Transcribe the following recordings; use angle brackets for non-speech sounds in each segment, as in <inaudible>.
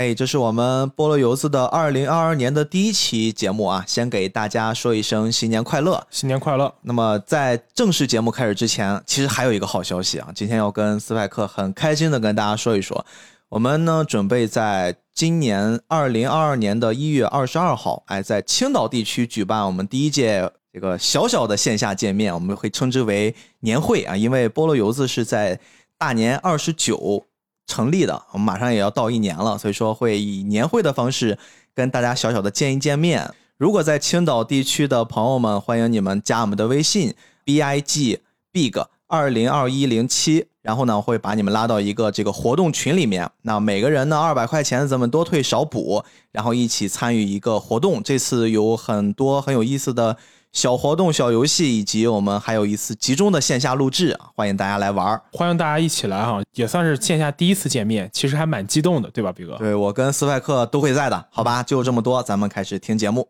哎，这是我们菠萝油子的二零二二年的第一期节目啊，先给大家说一声新年快乐，新年快乐。那么在正式节目开始之前，其实还有一个好消息啊，今天要跟斯派克很开心的跟大家说一说，我们呢准备在今年二零二二年的一月二十二号，哎，在青岛地区举办我们第一届这个小小的线下见面，我们会称之为年会啊，因为菠萝油子是在大年二十九。成立的，我们马上也要到一年了，所以说会以年会的方式跟大家小小的见一见面。如果在青岛地区的朋友们，欢迎你们加我们的微信 b i g big 二零二一零七，然后呢会把你们拉到一个这个活动群里面。那每个人呢二百块钱，咱们多退少补，然后一起参与一个活动。这次有很多很有意思的。小活动、小游戏，以及我们还有一次集中的线下录制啊，欢迎大家来玩儿，欢迎大家一起来哈，也算是线下第一次见面，其实还蛮激动的，对吧，比哥？对我跟斯派克都会在的，好吧，就这么多，咱们开始听节目。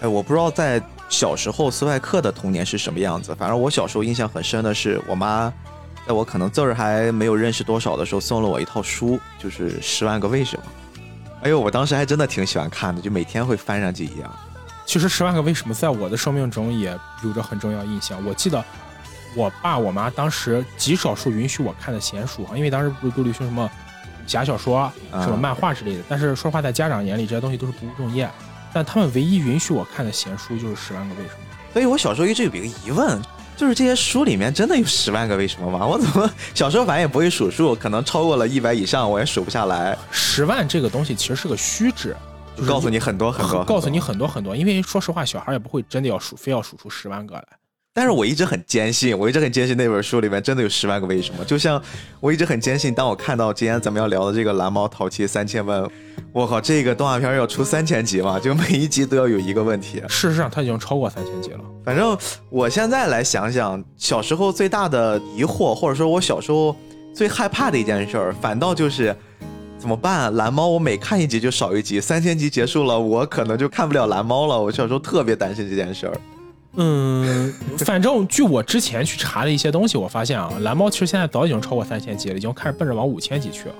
哎，我不知道在。小时候，斯派克的童年是什么样子？反正我小时候印象很深的是，我妈在我可能字儿还没有认识多少的时候，送了我一套书，就是《十万个为什么》。哎呦，我当时还真的挺喜欢看的，就每天会翻上几页。其实《十万个为什么》在我的生命中也有着很重要印象。我记得我爸我妈当时极少数允许我看的闲书啊，因为当时不是都流行什么假小说、什么漫画之类的。但是说话在家长眼里，这些东西都是不务正业。但他们唯一允许我看的闲书就是《十万个为什么》，所以我小时候一直有一个疑问，就是这些书里面真的有十万个为什么吗？<laughs> 我怎么小时候反正也不会数数，可能超过了一百以上我也数不下来。十万这个东西其实是个虚值，就告诉你很多很多，告诉你很多很多。因为说实话，小孩也不会真的要数，非要数出十万个来。但是我一直很坚信，我一直很坚信那本书里面真的有十万个为什么。就像我一直很坚信，当我看到今天咱们要聊的这个《蓝猫淘气三千问》，我靠，这个动画片要出三千集嘛？就每一集都要有一个问题。事实上，它已经超过三千集了。反正我现在来想想，小时候最大的疑惑，或者说我小时候最害怕的一件事儿，反倒就是怎么办？蓝猫我每看一集就少一集，三千集结束了，我可能就看不了蓝猫了。我小时候特别担心这件事儿。嗯，反正据我之前去查的一些东西，我发现啊，蓝猫其实现在早已经超过三千集了，已经开始奔着往五千集去了。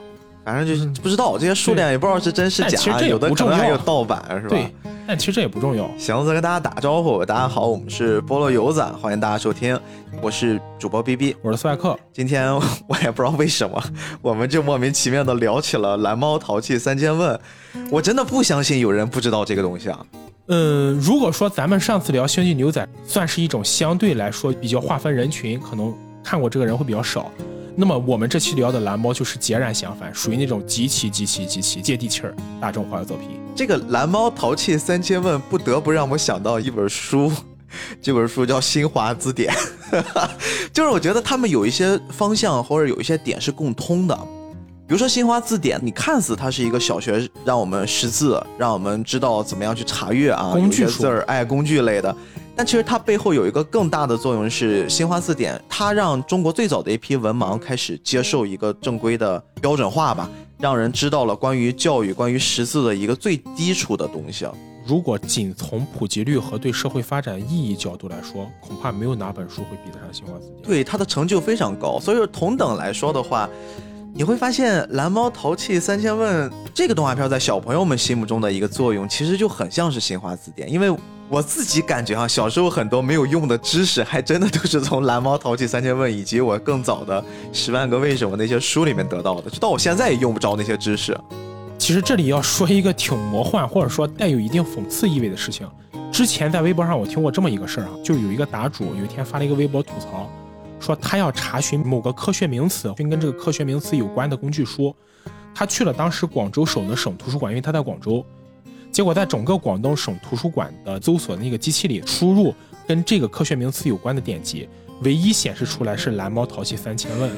反正就是不知道这些数量也不知道是真是假，有的可能还有盗版是吧？对，但其实这也不重要。行，再跟大家打个招呼，大家好，我们是菠萝油子，欢迎大家收听，我是主播 B B，我是斯派克。今天 <laughs> 我也不知道为什么，我们就莫名其妙的聊起了蓝猫淘气三千问，我真的不相信有人不知道这个东西啊。嗯，如果说咱们上次聊《星际牛仔》算是一种相对来说比较划分人群，可能看过这个人会比较少。那么我们这期聊的蓝猫就是截然相反，属于那种极其极其极其接地气儿、大众化的作品。这个蓝猫淘气三千问，不得不让我想到一本书，这本书叫《新华字典》，就是我觉得他们有一些方向或者有一些点是共通的。比如说《新华字典》，你看似它是一个小学让我们识字，让我们知道怎么样去查阅啊，工具字儿，哎，工具类的。但其实它背后有一个更大的作用，是《新华字典》，它让中国最早的一批文盲开始接受一个正规的标准化吧，让人知道了关于教育、关于识字的一个最基础的东西。如果仅从普及率和对社会发展意义角度来说，恐怕没有哪本书会比得上《新华字典》。对它的成就非常高，所以说同等来说的话。你会发现《蓝猫淘气三千问》这个动画片在小朋友们心目中的一个作用，其实就很像是新华字典。因为我自己感觉啊，小时候很多没有用的知识，还真的都是从《蓝猫淘气三千问》以及我更早的《十万个为什么》那些书里面得到的，直到我现在也用不着那些知识。其实这里要说一个挺魔幻，或者说带有一定讽刺意味的事情。之前在微博上我听过这么一个事儿啊，就有一个答主有一天发了一个微博吐槽。说他要查询某个科学名词，并跟这个科学名词有关的工具书。他去了当时广州省的省图书馆，因为他在广州。结果在整个广东省图书馆的搜索那个机器里输入跟这个科学名词有关的典籍，唯一显示出来是《蓝猫淘气三千问》，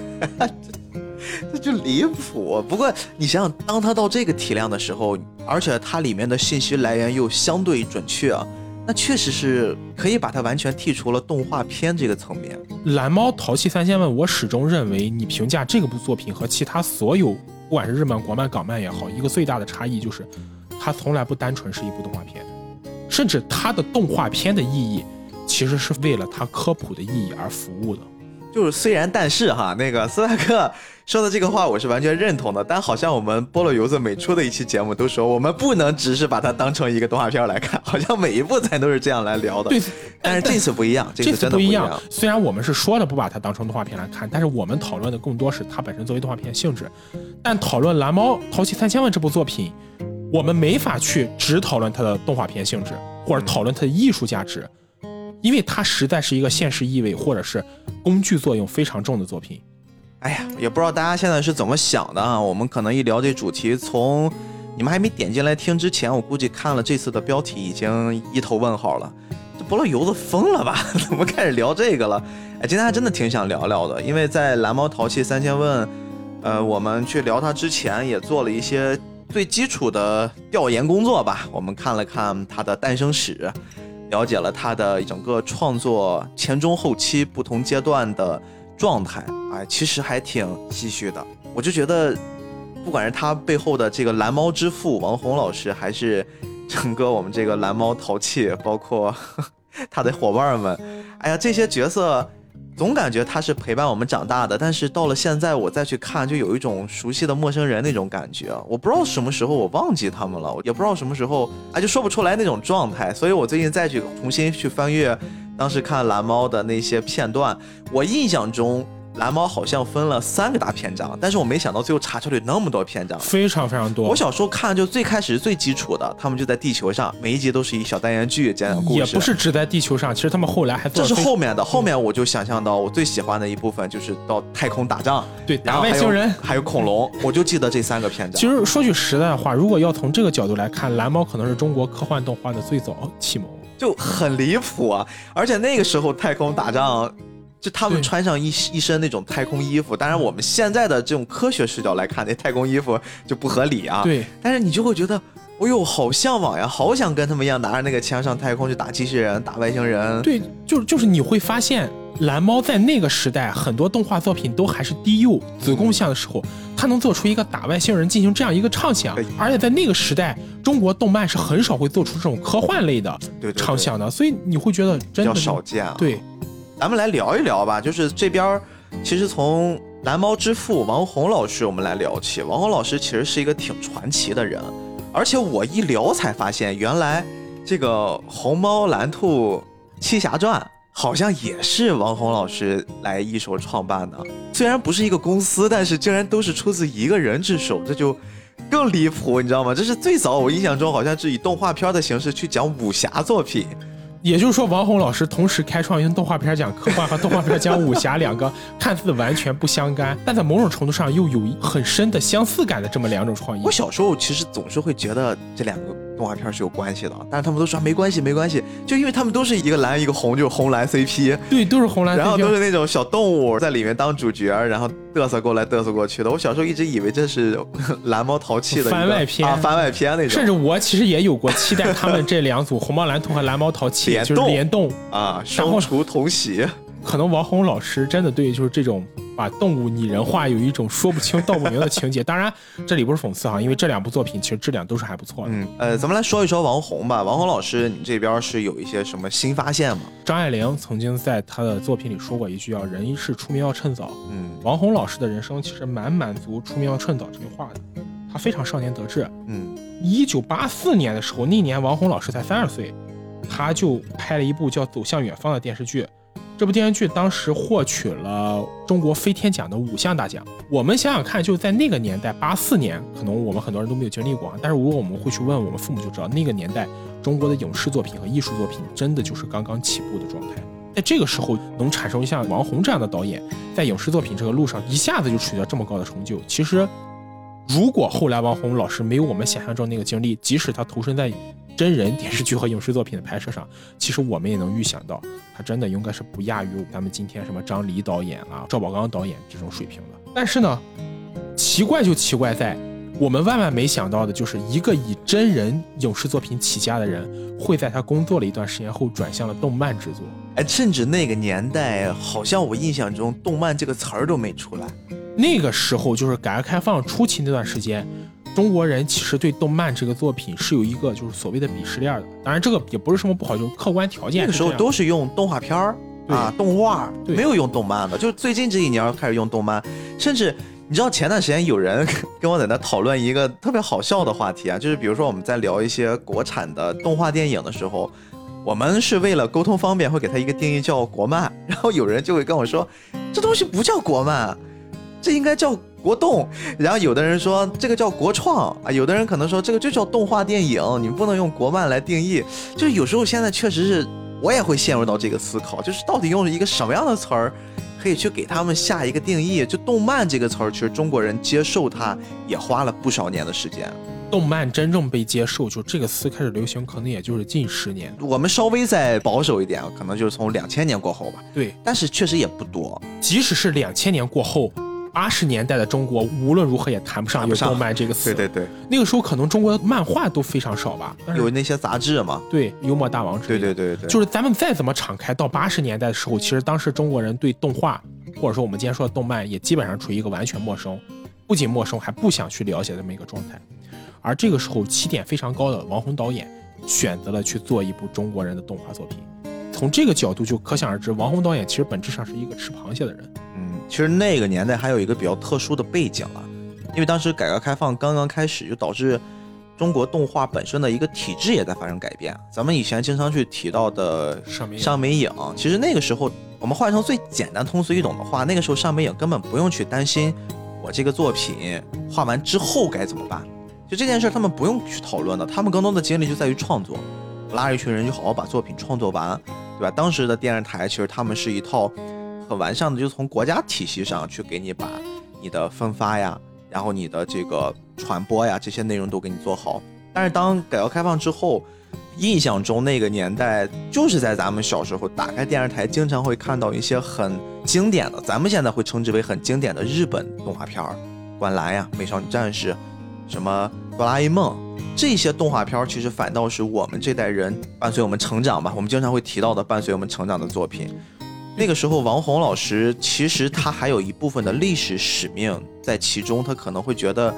<laughs> 这就离谱。不过你想想，当他到这个体量的时候，而且它里面的信息来源又相对准确啊。那确实是可以把它完全剔除了动画片这个层面。蓝猫淘气三千问，我始终认为，你评价这个部作品和其他所有，不管是日漫、国漫、港漫也好，一个最大的差异就是，它从来不单纯是一部动画片，甚至它的动画片的意义，其实是为了它科普的意义而服务的。就是虽然但是哈，那个斯派克说的这个话我是完全认同的，但好像我们菠萝油子每出的一期节目都说，我们不能只是把它当成一个动画片来看，<laughs> 好像每一部咱都是这样来聊的。对，但是这次不一样，这次真的不一样。虽然我们是说了不把它当成动画片来看，但是我们讨论的更多是它本身作为动画片性质。但讨论《蓝猫淘气三千问》这部作品，我们没法去只讨论它的动画片性质，或者讨论它的艺术价值。因为它实在是一个现实意味或者是工具作用非常重的作品。哎呀，也不知道大家现在是怎么想的啊？我们可能一聊这主题，从你们还没点进来听之前，我估计看了这次的标题已经一头问号了。这菠萝油子疯了吧？<laughs> 怎么开始聊这个了？哎，今天还真的挺想聊聊的，因为在蓝猫淘气三千问，呃，我们去聊它之前也做了一些最基础的调研工作吧。我们看了看它的诞生史。了解了他的整个创作前中后期不同阶段的状态，哎，其实还挺唏嘘的。我就觉得，不管是他背后的这个蓝猫之父王红老师，还是整个我们这个蓝猫淘气，包括 <laughs> 他的伙伴们，哎呀，这些角色。总感觉他是陪伴我们长大的，但是到了现在我再去看，就有一种熟悉的陌生人那种感觉。我不知道什么时候我忘记他们了，也不知道什么时候啊就说不出来那种状态。所以我最近再去重新去翻阅当时看蓝猫的那些片段，我印象中。蓝猫好像分了三个大篇章，但是我没想到最后查出来那么多篇章，非常非常多。我小时候看就最开始最基础的，他们就在地球上，每一集都是一小单元剧讲讲故事。也不是只在地球上，其实他们后来还这是后面的，后面我就想象到我最喜欢的一部分就是到太空打仗，对，打外星人，还有恐龙，<laughs> 我就记得这三个篇章。其实说句实在话，如果要从这个角度来看，蓝猫可能是中国科幻动画的最早启蒙，就很离谱啊！而且那个时候太空打仗。就他们穿上一一身那种太空衣服，当然我们现在的这种科学视角来看，那太空衣服就不合理啊。对，但是你就会觉得，哎呦，好向往呀，好想跟他们一样拿着那个枪上太空去打机器人、打外星人。对，就就是你会发现，蓝猫在那个时代很多动画作品都还是低幼子贡像的时候，它能做出一个打外星人进行这样一个畅想，而且在那个时代，中国动漫是很少会做出这种科幻类的畅想的，所以你会觉得真的少见啊。对。咱们来聊一聊吧，就是这边其实从蓝猫之父王红老师我们来聊起。王红老师其实是一个挺传奇的人，而且我一聊才发现，原来这个《虹猫蓝兔七侠传》好像也是王红老师来一手创办的。虽然不是一个公司，但是竟然都是出自一个人之手，这就更离谱，你知道吗？这是最早我印象中好像是以动画片的形式去讲武侠作品。也就是说，王红老师同时开创一个动画片讲科幻和动画片讲武侠两个看似完全不相干，但在某种程度上又有很深的相似感的这么两种创意。我小时候其实总是会觉得这两个。动画片是有关系的，但是他们都说没关系，没关系，就因为他们都是一个蓝一个红，就是红蓝 CP，对，都是红蓝，然后都是那种小动物在里面当主角，然后嘚瑟过来嘚瑟过去的。我小时候一直以为这是 <laughs> 蓝猫淘气的番外篇啊，番外篇那种。甚至我其实也有过期待他们这两组红猫蓝兔和蓝猫淘气就是联动啊，双厨同喜。可能王红老师真的对就是这种。把动物拟人化，有一种说不清道不明的情节。当然，这里不是讽刺哈，因为这两部作品其实质量都是还不错的。嗯，呃，咱们来说一说王红吧。王红老师，你这边是有一些什么新发现吗？张爱玲曾经在她的作品里说过一句：“叫人一世，出名要趁早。”嗯，王红老师的人生其实蛮满足“出名要趁早”这句话的。他非常少年得志。嗯，一九八四年的时候，那年王红老师才三十岁，他就拍了一部叫《走向远方》的电视剧。这部电视剧当时获取了中国飞天奖的五项大奖。我们想想看，就在那个年代，八四年，可能我们很多人都没有经历过啊。但是如果我们会去问我们父母，就知道那个年代中国的影视作品和艺术作品真的就是刚刚起步的状态。在这个时候，能产生像王红这样的导演，在影视作品这个路上一下子就取得这么高的成就，其实，如果后来王红老师没有我们想象中那个经历，即使他投身在真人电视剧和影视作品的拍摄上，其实我们也能预想到，他真的应该是不亚于咱们今天什么张黎导演啊、赵宝刚导演这种水平的。但是呢，奇怪就奇怪在，我们万万没想到的就是一个以真人影视作品起家的人，会在他工作了一段时间后转向了动漫制作。哎，甚至那个年代，好像我印象中“动漫”这个词儿都没出来。那个时候就是改革开放初期那段时间。中国人其实对动漫这个作品是有一个就是所谓的鄙视链的。当然，这个也不是什么不好，就是客观条件那个时候都是用动画片儿啊，动画，没有用动漫的。就是最近这一年开始用动漫，甚至你知道前段时间有人跟我在那讨论一个特别好笑的话题啊，就是比如说我们在聊一些国产的动画电影的时候，我们是为了沟通方便会给它一个定义叫国漫，然后有人就会跟我说，这东西不叫国漫，这应该叫。国动，然后有的人说这个叫国创啊，有的人可能说这个就叫动画电影，你不能用国漫来定义。就是有时候现在确实是我也会陷入到这个思考，就是到底用一个什么样的词儿可以去给他们下一个定义？就动漫这个词儿，其实中国人接受它也花了不少年的时间。动漫真正被接受，就这个词开始流行，可能也就是近十年。我们稍微再保守一点，可能就是从两千年过后吧，对，但是确实也不多。即使是两千年过后，八十年代的中国无论如何也谈不上有动漫这个词。对对对，那个时候可能中国的漫画都非常少吧。有那些杂志嘛。对幽默大王之类的。对对对对，就是咱们再怎么敞开，到八十年代的时候，其实当时中国人对动画，或者说我们今天说的动漫，也基本上处于一个完全陌生，不仅陌生，还不想去了解这么一个状态。而这个时候，起点非常高的王红导演选择了去做一部中国人的动画作品。从这个角度就可想而知，王红导演其实本质上是一个吃螃蟹的人。嗯，其实那个年代还有一个比较特殊的背景啊，因为当时改革开放刚刚开始，就导致中国动画本身的一个体制也在发生改变。咱们以前经常去提到的上面上美影，其实那个时候我们换成最简单通俗易懂的话，那个时候上美影根本不用去担心我这个作品画完之后该怎么办，就这件事儿他们不用去讨论的，他们更多的精力就在于创作，拉着一群人就好好把作品创作完，对吧？当时的电视台其实他们是一套很完善的，就从国家体系上去给你把你的分发呀，然后你的这个传播呀这些内容都给你做好。但是当改革开放之后，印象中那个年代就是在咱们小时候打开电视台，经常会看到一些很经典的，咱们现在会称之为很经典的日本动画片儿，灌篮呀、美少女战士，什么哆啦 A 梦。这些动画片儿其实反倒是我们这代人伴随我们成长吧，我们经常会提到的伴随我们成长的作品。那个时候，王红老师其实他还有一部分的历史使命在其中，他可能会觉得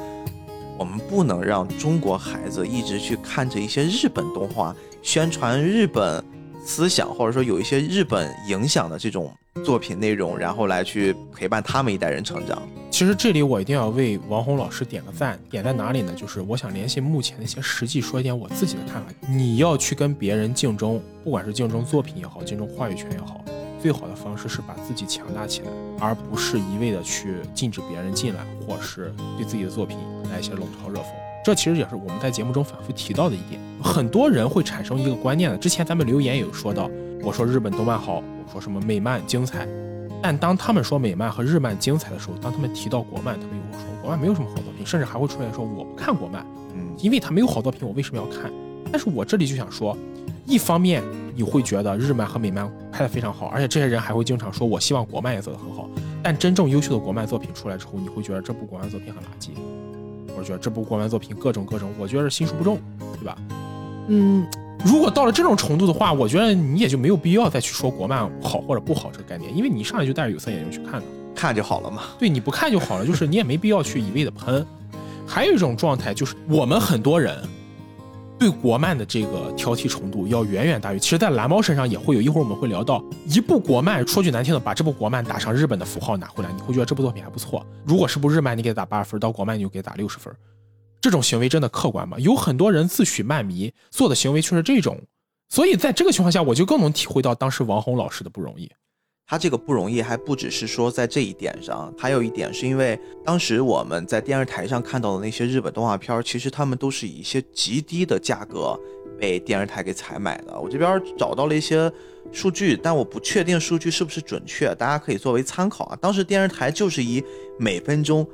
我们不能让中国孩子一直去看着一些日本动画，宣传日本思想，或者说有一些日本影响的这种作品内容，然后来去陪伴他们一代人成长。其实这里我一定要为王红老师点个赞，点在哪里呢？就是我想联系目前的一些实际，说一点我自己的看法。你要去跟别人竞争，不管是竞争作品也好，竞争话语权也好，最好的方式是把自己强大起来，而不是一味的去禁止别人进来，或是对自己的作品来一些冷嘲热讽。这其实也是我们在节目中反复提到的一点。很多人会产生一个观念的，之前咱们留言也有说到，我说日本动漫好，我说什么美漫精彩，但当他们说美漫和日漫精彩的时候，当他们提到国漫，他们又会说国漫没有什么好作品，甚至还会出来说我不看国漫，嗯，因为它没有好作品，我为什么要看？但是我这里就想说，一方面你会觉得日漫和美漫拍得非常好，而且这些人还会经常说我希望国漫也做得很好，但真正优秀的国漫作品出来之后，你会觉得这部国漫作品很垃圾，我觉得这部国漫作品各种各种，我觉得心术不正，对吧？嗯，如果到了这种程度的话，我觉得你也就没有必要再去说国漫好或者不好这个概念，因为你一上来就带着有色眼镜去看的。看就好了嘛。对你不看就好了，就是你也没必要去一味的喷。还有一种状态就是我们很多人对国漫的这个挑剔程度要远远大于，其实，在蓝猫身上也会有。一会儿我们会聊到一部国漫，说句难听的，把这部国漫打上日本的符号拿回来，你会觉得这部作品还不错。如果是部日漫，你给它打八十分，到国漫你就给它打六十分，这种行为真的客观吗？有很多人自诩漫迷，做的行为却是这种。所以在这个情况下，我就更能体会到当时王红老师的不容易。他这个不容易，还不只是说在这一点上，还有一点是因为当时我们在电视台上看到的那些日本动画片，其实他们都是以一些极低的价格被电视台给采买的。我这边找到了一些数据，但我不确定数据是不是准确，大家可以作为参考啊。当时电视台就是以每分钟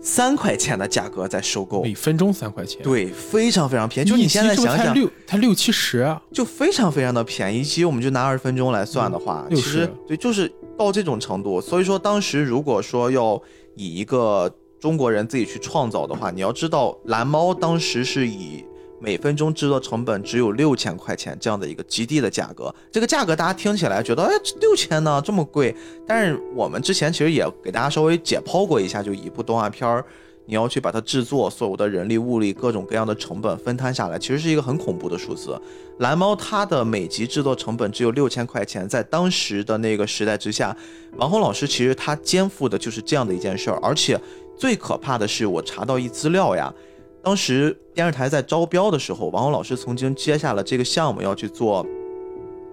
三块钱的价格在收购，每分钟三块钱，对，非常非常便宜。就你现在想想，才六才六七十，就非常非常的便宜。其实我们就拿二十分钟来算的话，嗯其实对，就是到这种程度。所以说，当时如果说要以一个中国人自己去创造的话，你要知道，蓝猫当时是以每分钟制作成本只有六千块钱这样的一个极低的价格。这个价格大家听起来觉得，哎，六千呢这么贵？但是我们之前其实也给大家稍微解剖过一下，就一部动画片儿。你要去把它制作，所有的人力物力各种各样的成本分摊下来，其实是一个很恐怖的数字。蓝猫它的每集制作成本只有六千块钱，在当时的那个时代之下，王红老师其实他肩负的就是这样的一件事儿。而且最可怕的是，我查到一资料呀，当时电视台在招标的时候，王红老师曾经接下了这个项目，要去做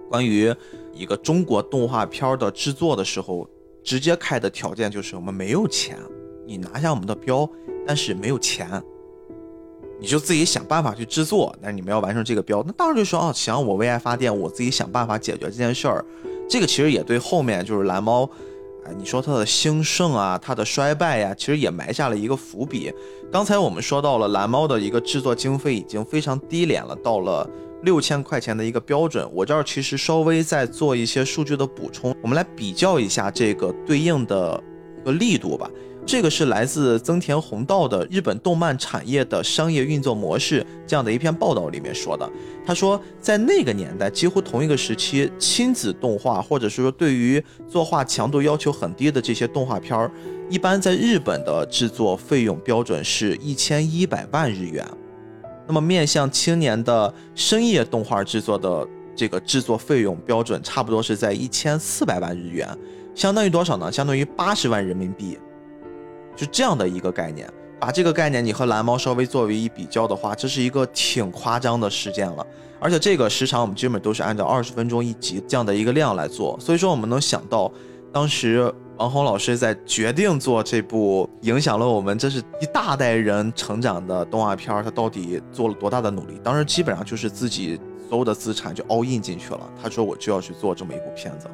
关于一个中国动画片的制作的时候，直接开的条件就是我们没有钱。你拿下我们的标，但是没有钱，你就自己想办法去制作。但是你们要完成这个标，那当然就说哦，行，我为爱发电，我自己想办法解决这件事儿。这个其实也对后面就是蓝猫，哎，你说它的兴盛啊，它的衰败呀，其实也埋下了一个伏笔。刚才我们说到了蓝猫的一个制作经费已经非常低廉了，到了六千块钱的一个标准。我这儿其实稍微再做一些数据的补充，我们来比较一下这个对应的一个力度吧。这个是来自增田弘道的日本动漫产业的商业运作模式这样的一篇报道里面说的。他说，在那个年代，几乎同一个时期，亲子动画或者是说对于作画强度要求很低的这些动画片儿，一般在日本的制作费用标准是一千一百万日元。那么面向青年的深夜动画制作的这个制作费用标准，差不多是在一千四百万日元，相当于多少呢？相当于八十万人民币。就这样的一个概念，把这个概念你和蓝猫稍微作为一比较的话，这是一个挺夸张的事件了。而且这个时长我们基本都是按照二十分钟一集这样的一个量来做，所以说我们能想到，当时王红老师在决定做这部影响了我们这是一大代人成长的动画片，他到底做了多大的努力？当时基本上就是自己所有的资产就 all in 进去了。他说我就要去做这么一部片子。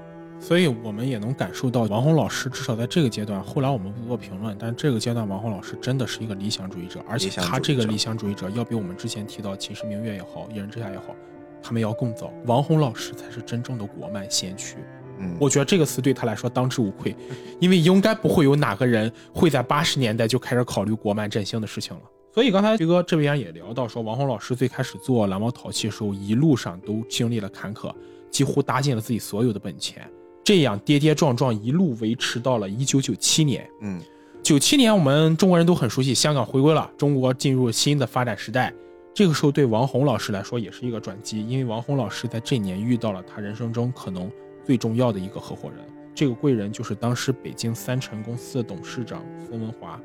所以我们也能感受到王红老师至少在这个阶段，后来我们不做评论，但这个阶段王红老师真的是一个理想主义者，而且他这个理想主义者要比我们之前提到《秦时明月》也好，《一人之下》也好，他们要更早。王红老师才是真正的国漫先驱。嗯，我觉得这个词对他来说当之无愧，<laughs> 因为应该不会有哪个人会在八十年代就开始考虑国漫振兴的事情了。所以刚才徐哥这边也聊到说，王红老师最开始做蓝猫淘气的时候，一路上都经历了坎坷，几乎搭进了自己所有的本钱。这样跌跌撞撞一路维持到了一九九七年。嗯，九七年我们中国人都很熟悉，香港回归了，中国进入新的发展时代。这个时候对王红老师来说也是一个转机，因为王红老师在这年遇到了他人生中可能最重要的一个合伙人，这个贵人就是当时北京三辰公司的董事长孙文华。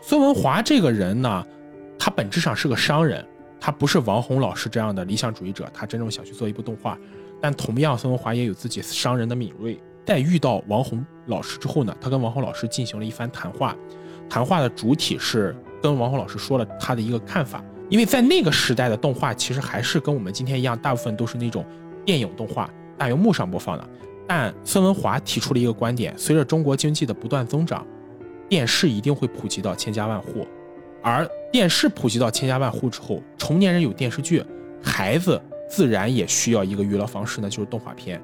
孙文华这个人呢，他本质上是个商人，他不是王红老师这样的理想主义者，他真正想去做一部动画。但同样，孙文华也有自己商人的敏锐。在遇到王红老师之后呢，他跟王红老师进行了一番谈话。谈话的主体是跟王红老师说了他的一个看法。因为在那个时代的动画，其实还是跟我们今天一样，大部分都是那种电影动画，大荧幕上播放的。但孙文华提出了一个观点：随着中国经济的不断增长，电视一定会普及到千家万户。而电视普及到千家万户之后，成年人有电视剧，孩子。自然也需要一个娱乐方式呢，就是动画片。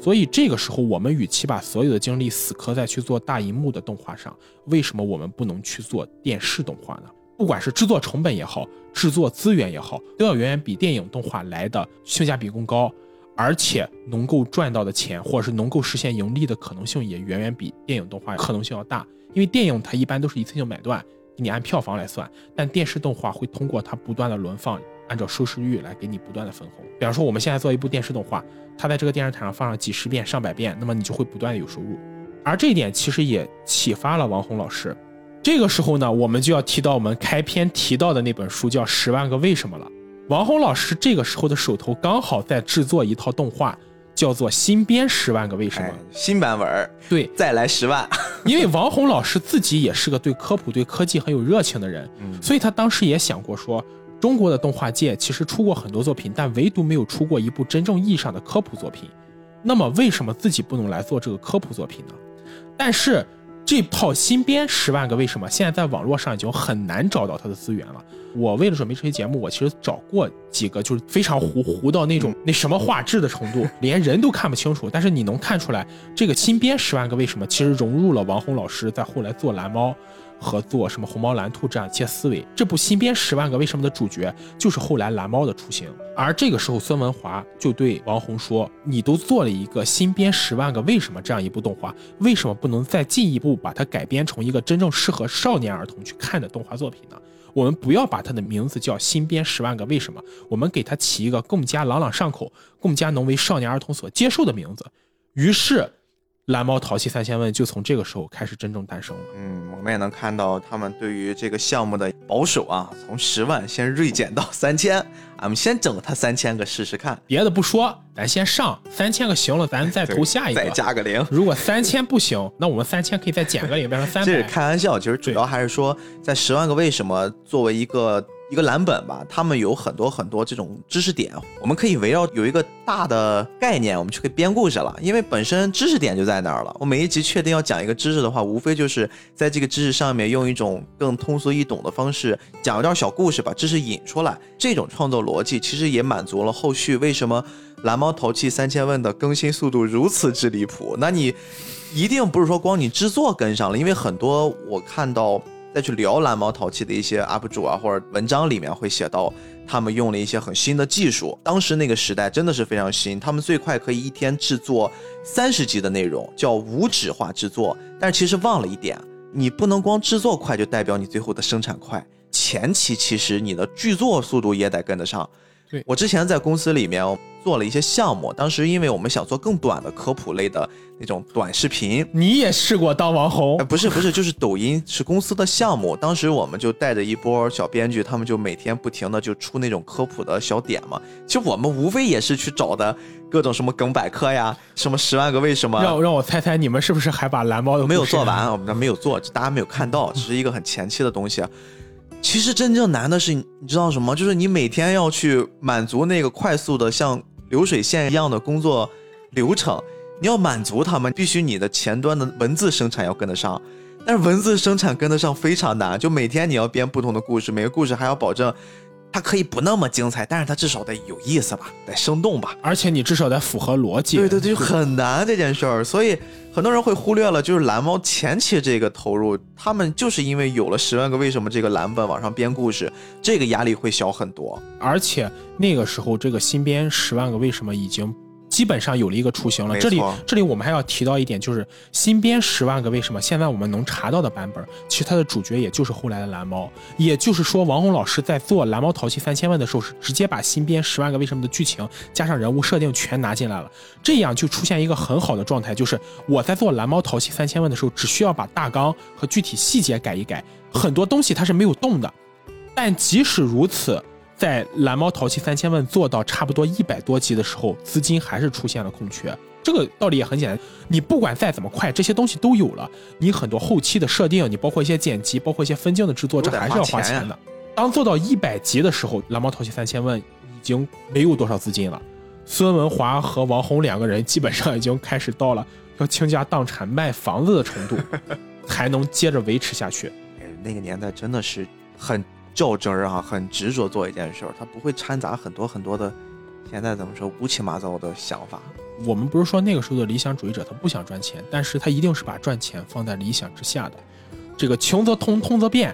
所以这个时候，我们与其把所有的精力死磕在去做大荧幕的动画上，为什么我们不能去做电视动画呢？不管是制作成本也好，制作资源也好，都要远远比电影动画来的性价比更高，而且能够赚到的钱，或者是能够实现盈利的可能性，也远远比电影动画可能性要大。因为电影它一般都是一次性买断，你按票房来算，但电视动画会通过它不断的轮放。按照收视率来给你不断的分红，比方说我们现在做一部电视动画，它在这个电视台上放上几十遍、上百遍，那么你就会不断的有收入。而这一点其实也启发了王红老师。这个时候呢，我们就要提到我们开篇提到的那本书，叫《十万个为什么》了。王红老师这个时候的手头刚好在制作一套动画，叫做《新编十万个为什么》新版本儿。对，再来十万。<laughs> 因为王红老师自己也是个对科普、对科技很有热情的人，所以他当时也想过说。中国的动画界其实出过很多作品，但唯独没有出过一部真正意义上的科普作品。那么，为什么自己不能来做这个科普作品呢？但是，这套新编《十万个为什么》现在在网络上已经很难找到它的资源了。我为了准备这期节目，我其实找过几个，就是非常糊糊到那种那什么画质的程度，<laughs> 连人都看不清楚。但是你能看出来，这个新编《十万个为什么》其实融入了王红老师在后来做蓝猫。和做什么红猫蓝兔这样一些思维。这部新编《十万个为什么》的主角就是后来蓝猫的雏形。而这个时候，孙文华就对王红说：“你都做了一个新编《十万个为什么》这样一部动画，为什么不能再进一步把它改编成一个真正适合少年儿童去看的动画作品呢？我们不要把它的名字叫新编《十万个为什么》，我们给它起一个更加朗朗上口、更加能为少年儿童所接受的名字。”于是。蓝猫淘气三千问就从这个时候开始真正诞生了。嗯，我们也能看到他们对于这个项目的保守啊，从十万先锐减到三千，俺们先整他三千个试试看。别的不说，咱先上三千个行了，咱再投下一个，再加个零。如果三千不行，那我们三千可以再减个零，变成三百。这是开玩笑，其实主要还是说，在十万个为什么作为一个。一个蓝本吧，他们有很多很多这种知识点，我们可以围绕有一个大的概念，我们去可以编故事了。因为本身知识点就在那儿了。我每一集确定要讲一个知识的话，无非就是在这个知识上面用一种更通俗易懂的方式讲一段小故事，把知识引出来。这种创作逻辑其实也满足了后续为什么蓝猫淘气三千问的更新速度如此之离谱。那你一定不是说光你制作跟上了，因为很多我看到。再去聊蓝猫淘气的一些 UP 主啊，或者文章里面会写到，他们用了一些很新的技术。当时那个时代真的是非常新，他们最快可以一天制作三十集的内容，叫无纸化制作。但是其实忘了一点，你不能光制作快就代表你最后的生产快，前期其实你的剧作速度也得跟得上。对我之前在公司里面。做了一些项目，当时因为我们想做更短的科普类的那种短视频，你也试过当网红？不是不是，<laughs> 就是抖音是公司的项目，当时我们就带着一波小编剧，他们就每天不停的就出那种科普的小点嘛。其实我们无非也是去找的各种什么梗百科呀，什么十万个为什么。让让我猜猜，你们是不是还把蓝猫的没有做完？我们那没有做，大家没有看到，只是一个很前期的东西。其实真正难的是，你知道什么？就是你每天要去满足那个快速的像。流水线一样的工作流程，你要满足他们，必须你的前端的文字生产要跟得上。但是文字生产跟得上非常难，就每天你要编不同的故事，每个故事还要保证它可以不那么精彩，但是它至少得有意思吧，得生动吧，而且你至少得符合逻辑。对对对，就很难这件事儿，所以很多人会忽略了，就是蓝猫前期这个投入，他们就是因为有了十万个为什么这个蓝本往上编故事，这个压力会小很多，而且那个时候这个新编十万个为什么已经。基本上有了一个雏形了。这里，这里我们还要提到一点，就是新编十万个为什么，现在我们能查到的版本，其实它的主角也就是后来的蓝猫。也就是说，王红老师在做蓝猫淘气三千问的时候，是直接把新编十万个为什么的剧情加上人物设定全拿进来了。这样就出现一个很好的状态，就是我在做蓝猫淘气三千问的时候，只需要把大纲和具体细节改一改，很多东西它是没有动的。但即使如此。在蓝猫淘气三千问做到差不多一百多集的时候，资金还是出现了空缺。这个道理也很简单，你不管再怎么快，这些东西都有了，你很多后期的设定，你包括一些剪辑，包括一些分镜的制作，这还是要花钱的。当做到一百集的时候，蓝猫淘气三千问已经没有多少资金了。孙文华和王红两个人基本上已经开始到了要倾家荡产卖房子的程度，<laughs> 才能接着维持下去。哎，那个年代真的是很。较真儿啊，很执着做一件事儿，他不会掺杂很多很多的，现在怎么说乌七八糟的想法。我们不是说那个时候的理想主义者他不想赚钱，但是他一定是把赚钱放在理想之下的。这个穷则通，通则变。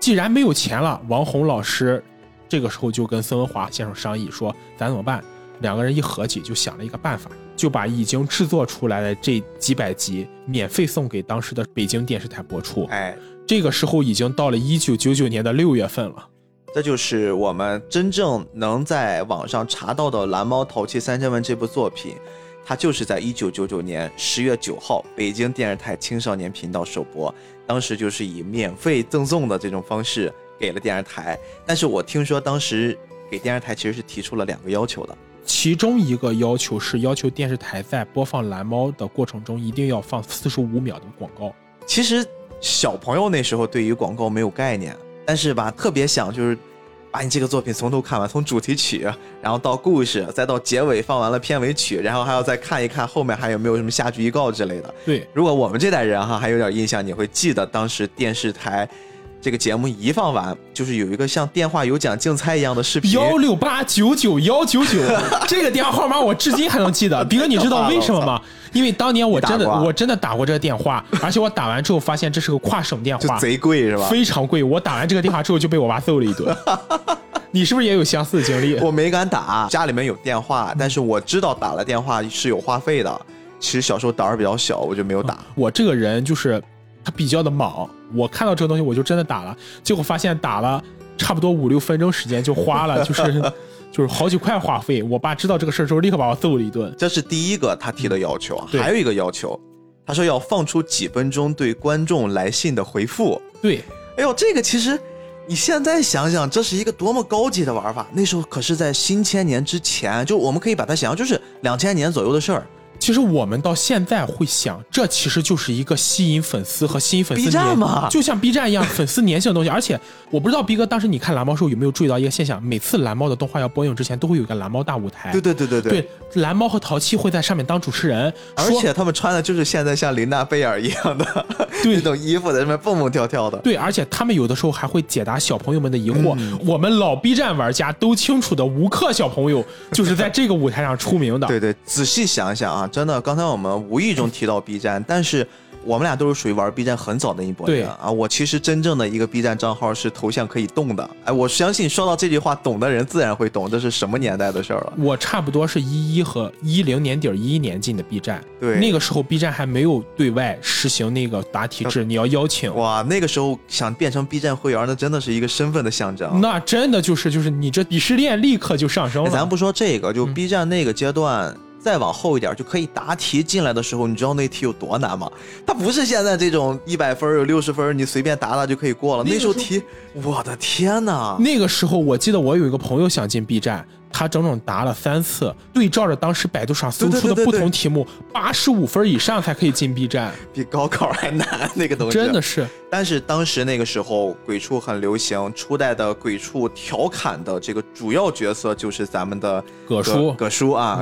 既然没有钱了，王红老师这个时候就跟孙文华先生商议说：“咱怎么办？”两个人一合计，就想了一个办法，就把已经制作出来的这几百集免费送给当时的北京电视台播出。哎。这个时候已经到了一九九九年的六月份了，这就是我们真正能在网上查到的《蓝猫淘气三千问》这部作品，它就是在一九九九年十月九号北京电视台青少年频道首播，当时就是以免费赠送的这种方式给了电视台。但是我听说当时给电视台其实是提出了两个要求的，其中一个要求是要求电视台在播放蓝猫的过程中一定要放四十五秒的广告。其实。小朋友那时候对于广告没有概念，但是吧，特别想就是把你这个作品从头看完，从主题曲，然后到故事，再到结尾放完了片尾曲，然后还要再看一看后面还有没有什么下剧预告之类的。对，如果我们这代人哈还有点印象，你会记得当时电视台这个节目一放完，就是有一个像电话有奖竞猜一样的视频。幺六八九九幺九九，<laughs> 这个电话号码我至今还能记得。<laughs> 斌哥，你知道为什么吗？<laughs> 因为当年我真的我真的打过这个电话，而且我打完之后发现这是个跨省电话，贼贵是吧？非常贵。我打完这个电话之后就被我爸揍了一顿。你是不是也有相似的经历？我没敢打，家里面有电话，但是我知道打了电话是有话费的。其实小时候胆儿比较小，我就没有打。我这个人就是。他比较的莽，我看到这个东西我就真的打了，结果发现打了差不多五六分钟时间就花了，<laughs> 就是就是好几块话费。我爸知道这个事儿之后，立刻把我揍了一顿。这是第一个他提的要求，还有一个要求，他说要放出几分钟对观众来信的回复。对，哎呦，这个其实你现在想想，这是一个多么高级的玩法。那时候可是在新千年之前，就我们可以把它想象就是两千年左右的事儿。其实我们到现在会想，这其实就是一个吸引粉丝和吸引粉丝 B 站嘛，就像 B 站一样，粉丝粘性的东西。而且我不知道 B 哥当时你看蓝猫时候有没有注意到一个现象，每次蓝猫的动画要播映之前，都会有一个蓝猫大舞台。对对对对对。对，蓝猫和淘气会在上面当主持人，而且他们穿的就是现在像琳娜贝尔一样的 <laughs> 那种衣服，在上面蹦蹦跳跳的。对，而且他们有的时候还会解答小朋友们的疑惑。我们老 B 站玩家都清楚的，吴克小朋友就是在这个舞台上出名的。对对，仔细想想啊，真的，刚才我们。无意中提到 B 站，但是。我们俩都是属于玩 B 站很早的一波人啊！我其实真正的一个 B 站账号是头像可以动的。哎，我相信说到这句话，懂的人自然会懂这是什么年代的事儿了。我差不多是一一和一零年底一一年进的 B 站，对，那个时候 B 站还没有对外实行那个答题制，你要邀请。哇，那个时候想变成 B 站会员，那真的是一个身份的象征。那真的就是就是你这鄙视链立刻就上升了。咱不说这个，就 B 站那个阶段。再往后一点就可以答题进来的时候，你知道那题有多难吗？它不是现在这种一百分有六十分，你随便答答就可以过了。那时候题，我的天哪！那个时候我记得我有一个朋友想进 B 站，他整整答了三次，对照着当时百度上搜出的不同题目，八十五分以上才可以进 B 站，比高考还难。那个东西真的是。但是当时那个时候鬼畜很流行，初代的鬼畜调侃的这个主要角色就是咱们的葛叔，葛叔啊。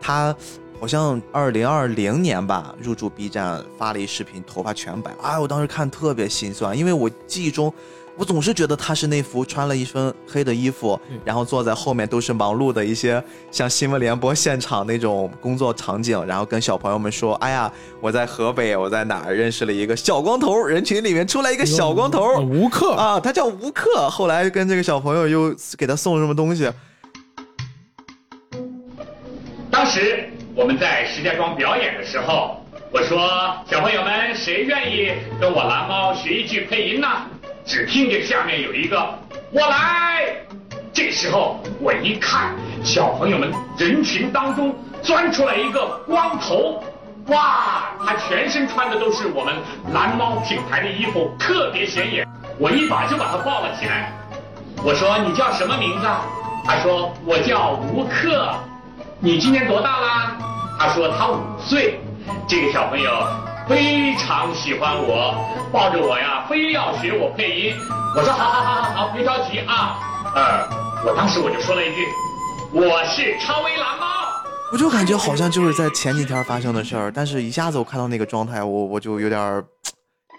他好像二零二零年吧入驻 B 站，发了一视频，头发全白。哎，我当时看特别心酸，因为我记忆中，我总是觉得他是那幅穿了一身黑的衣服，然后坐在后面都是忙碌的一些像新闻联播现场那种工作场景，然后跟小朋友们说：“哎呀，我在河北，我在哪儿认识了一个小光头，人群里面出来一个小光头，吴克啊，他叫吴克。后来跟这个小朋友又给他送什么东西。”当时我们在石家庄表演的时候，我说小朋友们谁愿意跟我蓝猫学一句配音呢？只听见下面有一个我来。这时候我一看，小朋友们人群当中钻出来一个光头，哇，他全身穿的都是我们蓝猫品牌的衣服，特别显眼。我一把就把他抱了起来。我说你叫什么名字？他说我叫吴克。你今年多大啦？他说他五岁。这个小朋友非常喜欢我，抱着我呀，非要学我配音。我说好好好好好，别着急啊。呃，我当时我就说了一句，我是超威蓝猫。我就感觉好像就是在前几天发生的事儿，但是一下子我看到那个状态，我我就有点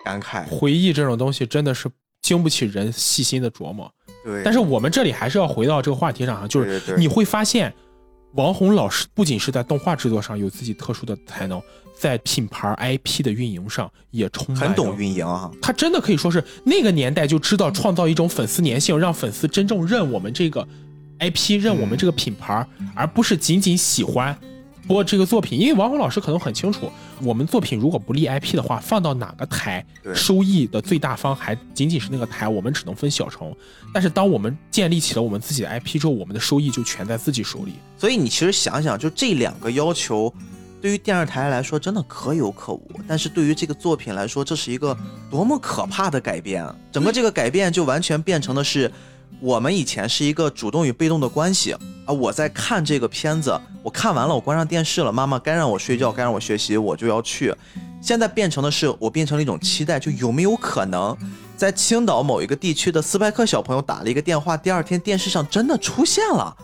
感慨。回忆这种东西真的是经不起人细心的琢磨。对。但是我们这里还是要回到这个话题上，就是你会发现。王红老师不仅是在动画制作上有自己特殊的才能，在品牌 IP 的运营上也充很懂运营啊。他真的可以说是那个年代就知道创造一种粉丝粘性，让粉丝真正认我们这个 IP，认我们这个品牌，而不是仅仅喜欢。播这个作品，因为王红老师可能很清楚，我们作品如果不立 IP 的话，放到哪个台，收益的最大方还仅仅是那个台，我们只能分小成。但是当我们建立起了我们自己的 IP 之后，我们的收益就全在自己手里。所以你其实想想，就这两个要求，对于电视台来说真的可有可无，但是对于这个作品来说，这是一个多么可怕的改变啊！整个这个改变就完全变成的是。我们以前是一个主动与被动的关系啊！我在看这个片子，我看完了，我关上电视了，妈妈该让我睡觉，该让我学习，我就要去。现在变成的是，我变成了一种期待，就有没有可能，在青岛某一个地区的斯派克小朋友打了一个电话，第二天电视上真的出现了。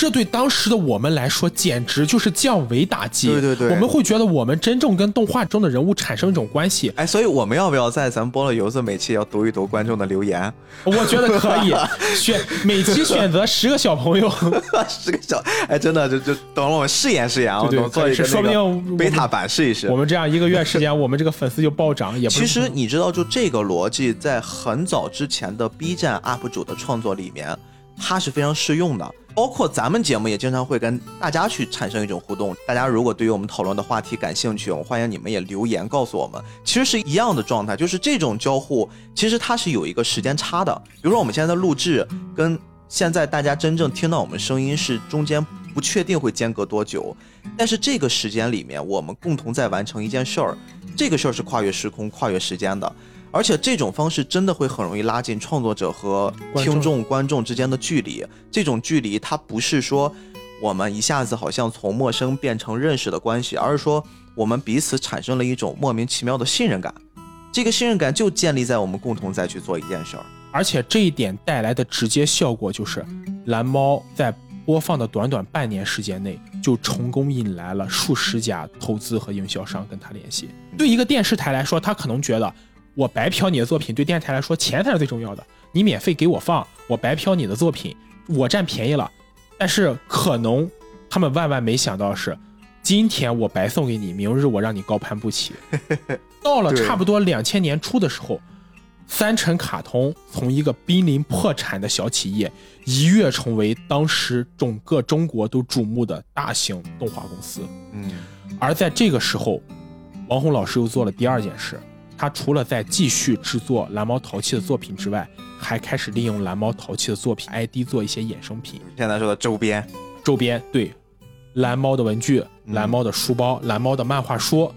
这对当时的我们来说简直就是降维打击。对对对我们会觉得我们真正跟动画中的人物产生一种关系。哎，所以我们要不要在咱们播了游子每期要读一读观众的留言？我觉得可以 <laughs> 选每期选择十个小朋友，<laughs> 十个小，哎，真的就就等我们试验试验啊，对对我们做一个说不那个定贝塔版试一试我。们这样一个月时间，我们这个粉丝就暴涨。也不其实你知道，就这个逻辑，在很早之前的 B 站 UP 主的创作里面，它是非常适用的。包括咱们节目也经常会跟大家去产生一种互动。大家如果对于我们讨论的话题感兴趣，我欢迎你们也留言告诉我们。其实是一样的状态，就是这种交互，其实它是有一个时间差的。比如说我们现在的录制跟现在大家真正听到我们声音是中间不确定会间隔多久，但是这个时间里面，我们共同在完成一件事儿，这个事儿是跨越时空、跨越时间的，而且这种方式真的会很容易拉近创作者和听众、观众之间的距离。这种距离，它不是说我们一下子好像从陌生变成认识的关系，而是说我们彼此产生了一种莫名其妙的信任感。这个信任感就建立在我们共同再去做一件事儿。而且这一点带来的直接效果就是，蓝猫在播放的短短半年时间内，就成功引来了数十家投资和营销商跟他联系。对一个电视台来说，他可能觉得我白嫖你的作品，对电视台来说钱才是最重要的。你免费给我放，我白嫖你的作品，我占便宜了。但是可能他们万万没想到是，今天我白送给你，明日我让你高攀不起。<laughs> 到了差不多两千年初的时候，三辰卡通从一个濒临破产的小企业，一跃成为当时整个中国都瞩目的大型动画公司。嗯，而在这个时候，王红老师又做了第二件事，他除了在继续制作蓝猫淘气的作品之外，还开始利用蓝猫淘气的作品 ID 做一些衍生品。现在说的周边，周边对蓝猫的文具、嗯蓝猫的书包、蓝猫的漫画书，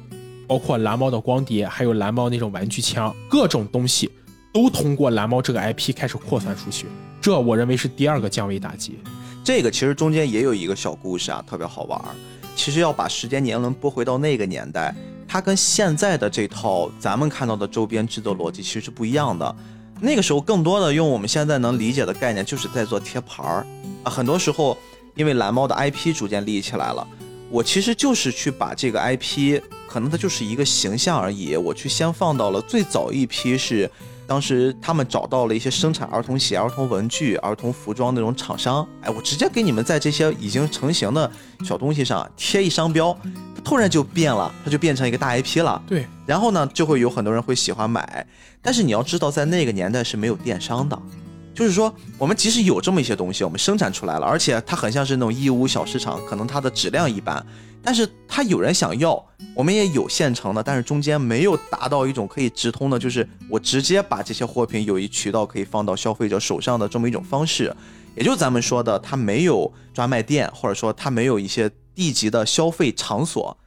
包括蓝猫的光碟，还有蓝猫那种玩具枪，各种东西都通过蓝猫这个 IP 开始扩散出去。这我认为是第二个降维打击。这个其实中间也有一个小故事啊，特别好玩儿。其实要把时间年轮拨回到那个年代，它跟现在的这套咱们看到的周边制作逻辑其实是不一样的。那个时候更多的用我们现在能理解的概念，就是在做贴牌儿啊。很多时候，因为蓝猫的 IP 逐渐立起来了，我其实就是去把这个 IP，可能它就是一个形象而已，我去先放到了最早一批是。当时他们找到了一些生产儿童鞋、儿童文具、儿童服装那种厂商，哎，我直接给你们在这些已经成型的小东西上贴一商标，突然就变了，它就变成一个大 IP 了。对，然后呢，就会有很多人会喜欢买。但是你要知道，在那个年代是没有电商的，就是说，我们即使有这么一些东西，我们生产出来了，而且它很像是那种义乌小市场，可能它的质量一般，但是它有人想要，我们也有现成的，但是中间没有达到一种可以直通的，就是我直接把这些货品有一渠道可以放到消费者手上的这么一种方式。也就咱们说的，它没有专卖店，或者说它没有一些地级的消费场所。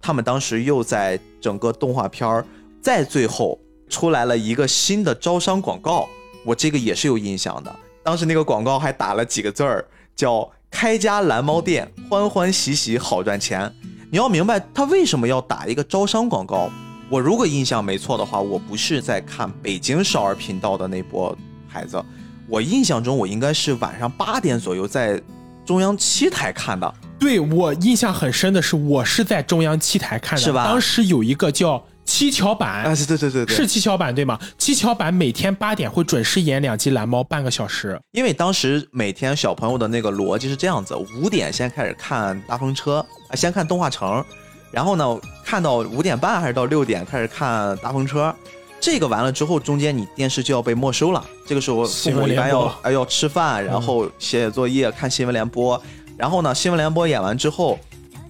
他们当时又在整个动画片儿，在最后出来了一个新的招商广告，我这个也是有印象的。当时那个广告还打了几个字儿，叫“开家蓝猫店，欢欢喜喜好赚钱”。你要明白，他为什么要打一个招商广告？我如果印象没错的话，我不是在看北京少儿频道的那波孩子，我印象中我应该是晚上八点左右在中央七台看的。对我印象很深的是，我是在中央七台看的，是吧当时有一个叫七巧板，啊，对对对对，是七巧板对吗？七巧板每天八点会准时演两集蓝猫，半个小时。因为当时每天小朋友的那个逻辑是这样子：五点先开始看大风车，啊，先看动画城，然后呢看到五点半还是到六点开始看大风车。这个完了之后，中间你电视就要被没收了。这个时候父母一般要哎要吃饭，然后写写作业，看新闻联播。然后呢，新闻联播演完之后，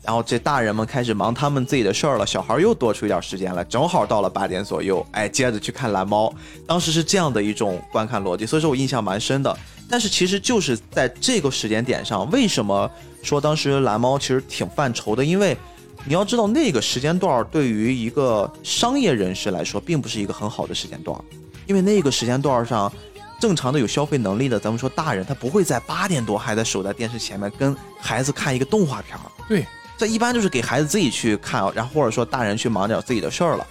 然后这大人们开始忙他们自己的事儿了，小孩又多出一点时间来，正好到了八点左右，哎，接着去看蓝猫。当时是这样的一种观看逻辑，所以说我印象蛮深的。但是其实就是在这个时间点上，为什么说当时蓝猫其实挺犯愁的？因为你要知道，那个时间段对于一个商业人士来说，并不是一个很好的时间段，因为那个时间段上，正常的有消费能力的，咱们说大人，他不会在八点多还在守在电视前面跟孩子看一个动画片儿。对，这一般就是给孩子自己去看，然后或者说大人去忙点自己的事儿了。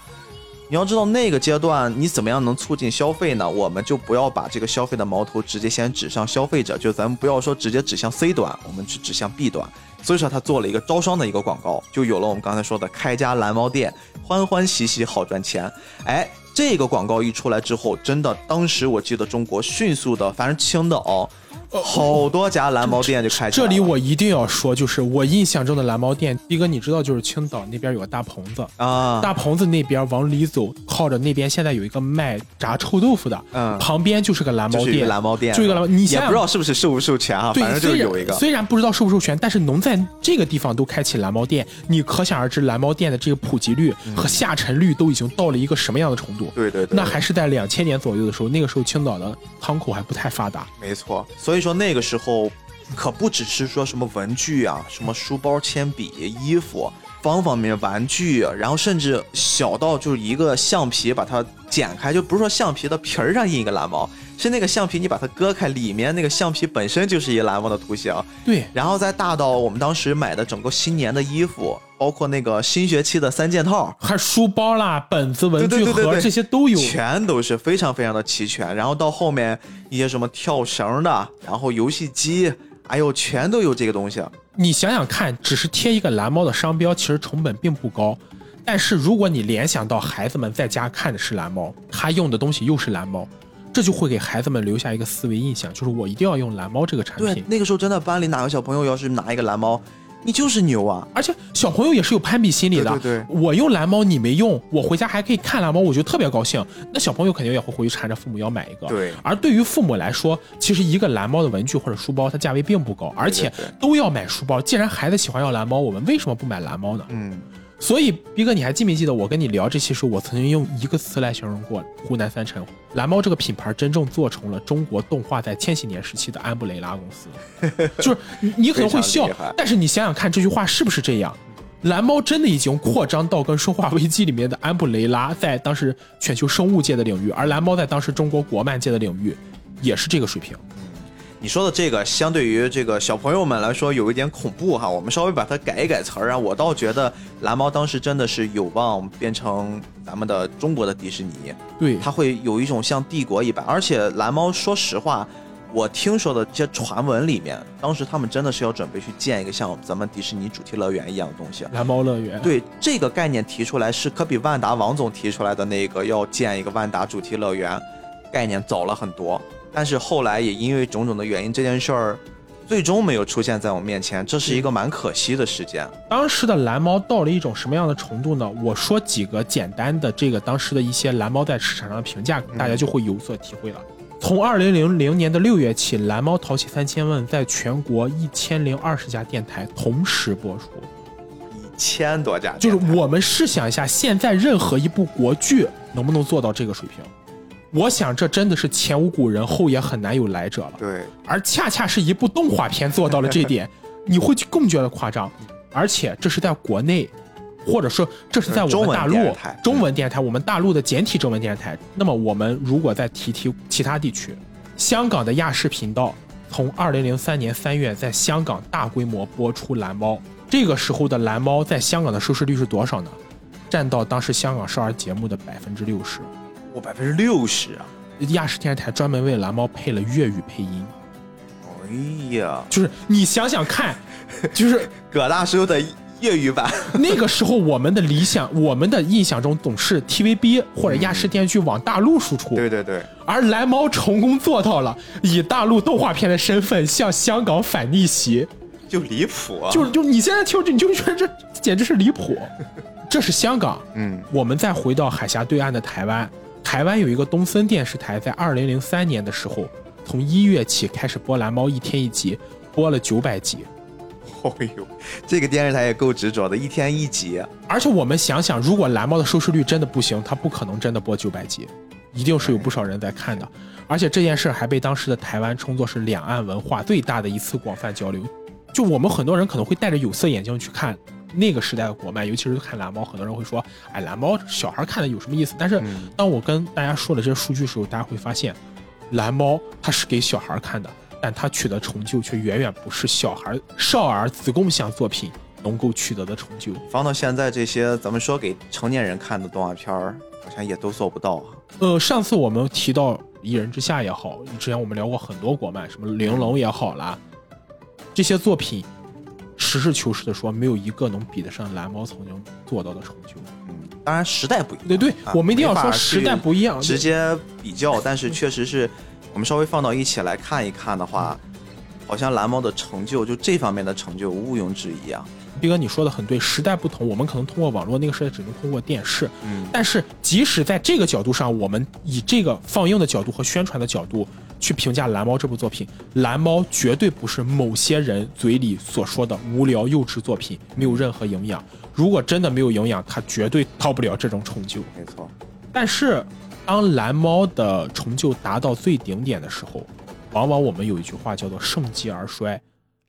你要知道那个阶段你怎么样能促进消费呢？我们就不要把这个消费的矛头直接先指向消费者，就咱们不要说直接指向 C 端，我们去指向 B 端。所以说他做了一个招商的一个广告，就有了我们刚才说的开家蓝猫店，欢欢喜喜好赚钱。哎，这个广告一出来之后，真的当时我记得中国迅速的，反正听的哦。好多家蓝猫店就开起来。这里我一定要说，就是我印象中的蓝猫店，一哥你知道，就是青岛那边有个大棚子啊，大棚子那边往里走，靠着那边现在有一个卖炸臭豆腐的，嗯，旁边就是个蓝猫店，蓝猫店，就一个蓝猫，你也不知道是不是授不授权啊，反正就有一个。虽然不知道授不授权，但是能在这个地方都开启蓝猫店，你可想而知蓝猫店的这个普及率和下沉率都已经到了一个什么样的程度？对对对，那还是在两千年左右的时候，那个时候青岛的仓库还不太发达。没错，所以说那个时候。可不只是说什么文具啊，什么书包、铅笔、衣服，方方面面玩具，然后甚至小到就是一个橡皮，把它剪开，就不是说橡皮的皮儿上印一个蓝猫，是那个橡皮你把它割开，里面那个橡皮本身就是一蓝猫的图形。对，然后再大到我们当时买的整个新年的衣服，包括那个新学期的三件套，还书包啦、本子、文具盒这些都有，全都是非常非常的齐全。然后到后面一些什么跳绳的，然后游戏机。哎呦，全都有这个东西。你想想看，只是贴一个蓝猫的商标，其实成本并不高。但是如果你联想到孩子们在家看的是蓝猫，他用的东西又是蓝猫，这就会给孩子们留下一个思维印象，就是我一定要用蓝猫这个产品。对，那个时候真的班里哪个小朋友要是拿一个蓝猫。你就是牛啊！而且小朋友也是有攀比心理的。对对，我用蓝猫，你没用，我回家还可以看蓝猫，我就特别高兴。那小朋友肯定也会回去缠着父母要买一个。对。而对于父母来说，其实一个蓝猫的文具或者书包，它价位并不高，而且都要买书包。既然孩子喜欢要蓝猫，我们为什么不买蓝猫呢？嗯。所以，逼哥，你还记没记得我跟你聊这期时候，我曾经用一个词来形容过湖南三辰蓝猫这个品牌，真正做成了中国动画在千禧年时期的安布雷拉公司。<laughs> 就是你可能会笑，但是你想想看，这句话是不是这样？蓝猫真的已经扩张到跟《生化危机》里面的安布雷拉在当时全球生物界的领域，而蓝猫在当时中国国漫界的领域也是这个水平。你说的这个，相对于这个小朋友们来说，有一点恐怖哈。我们稍微把它改一改词儿啊，我倒觉得蓝猫当时真的是有望变成咱们的中国的迪士尼。对，它会有一种像帝国一般。而且蓝猫，说实话，我听说的这些传闻里面，当时他们真的是要准备去建一个像咱们迪士尼主题乐园一样的东西。蓝猫乐园。对，这个概念提出来是可比万达王总提出来的那个要建一个万达主题乐园概念早了很多。但是后来也因为种种的原因，这件事儿最终没有出现在我面前，这是一个蛮可惜的事件。当时的蓝猫到了一种什么样的程度呢？我说几个简单的这个当时的一些蓝猫在市场上的评价，大家就会有所体会了。从二零零零年的六月起，蓝猫淘气三千问在全国一千零二十家电台同时播出，一千多家，就是我们试想一下，现在任何一部国剧能不能做到这个水平？我想，这真的是前无古人，后也很难有来者了。对，而恰恰是一部动画片做到了这点，<laughs> 你会更觉得夸张。而且这是在国内，或者说这是在我们大陆中文电台，我们大陆的简体中文电视台。那么，我们如果再提提其他地区，香港的亚视频道从二零零三年三月在香港大规模播出《蓝猫》，这个时候的《蓝猫》在香港的收视率是多少呢？占到当时香港少儿节目的百分之六十。百分之六十啊！亚视电视台专门为蓝猫配了粤语配音。哎呀，就是你想想看，<laughs> 就是葛大叔的粤语版。<laughs> 那个时候我们的理想，我们的印象中总是 TVB 或者亚视电视剧往大陆输出。对对对。而蓝猫成功做到了以大陆动画片的身份向香港反逆袭，就离谱啊！就就你现在听着你就觉得这简直是离谱。这是香港。嗯。我们再回到海峡对岸的台湾。台湾有一个东森电视台，在二零零三年的时候，从一月起开始播《蓝猫》，一天一集，播了九百集。哦呦，这个电视台也够执着的，一天一集。而且我们想想，如果《蓝猫》的收视率真的不行，它不可能真的播九百集，一定是有不少人在看的。而且这件事还被当时的台湾称作是两岸文化最大的一次广泛交流。就我们很多人可能会戴着有色眼镜去看。那个时代的国漫，尤其是看蓝猫，很多人会说：“哎，蓝猫小孩看的有什么意思？”但是当我跟大家说了这些数据时候，大家会发现，蓝猫它是给小孩看的，但它取得成就却远远不是小孩少儿子共享作品能够取得的成就。放到现在，这些咱们说给成年人看的动画片儿，好像也都做不到啊。呃，上次我们提到《一人之下》也好，之前我们聊过很多国漫，什么《玲珑》也好啦，这些作品，实事求是的说，没有一个能比得上蓝猫曾经做到的成就。嗯，当然时代不一样，对对，啊我们一定要说时代不一样。直接比较，但是确实是我们稍微放到一起来看一看的话，好像蓝猫的成就就这方面的成就毋庸置疑啊。斌哥，你说的很对，时代不同，我们可能通过网络，那个时代只能通过电视。嗯，但是即使在这个角度上，我们以这个放映的角度和宣传的角度去评价《蓝猫》这部作品，《蓝猫》绝对不是某些人嘴里所说的无聊幼稚作品，没有任何营养。如果真的没有营养，它绝对到不了这种成就。没错，但是，当蓝猫的成就达到最顶点的时候，往往我们有一句话叫做“盛极而衰”，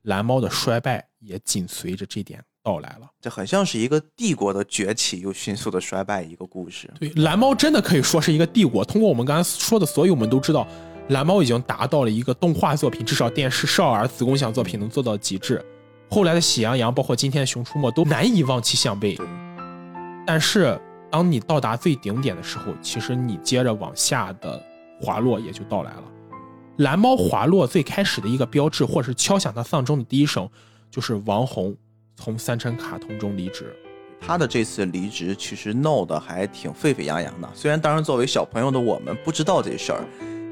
蓝猫的衰败也紧随着这点到来了。这很像是一个帝国的崛起又迅速的衰败一个故事。对，蓝猫真的可以说是一个帝国。通过我们刚才说的所有，我们都知道，蓝猫已经达到了一个动画作品，至少电视少儿子宫享作品能做到极致。后来的喜羊羊，包括今天的熊出没，都难以望其项背。但是当你到达最顶点的时候，其实你接着往下的滑落也就到来了。蓝猫滑落最开始的一个标志，或者是敲响它丧钟的第一声，就是王红从三ชั้卡通中离职。他的这次离职其实闹得还挺沸沸扬扬的。虽然当时作为小朋友的我们不知道这事儿，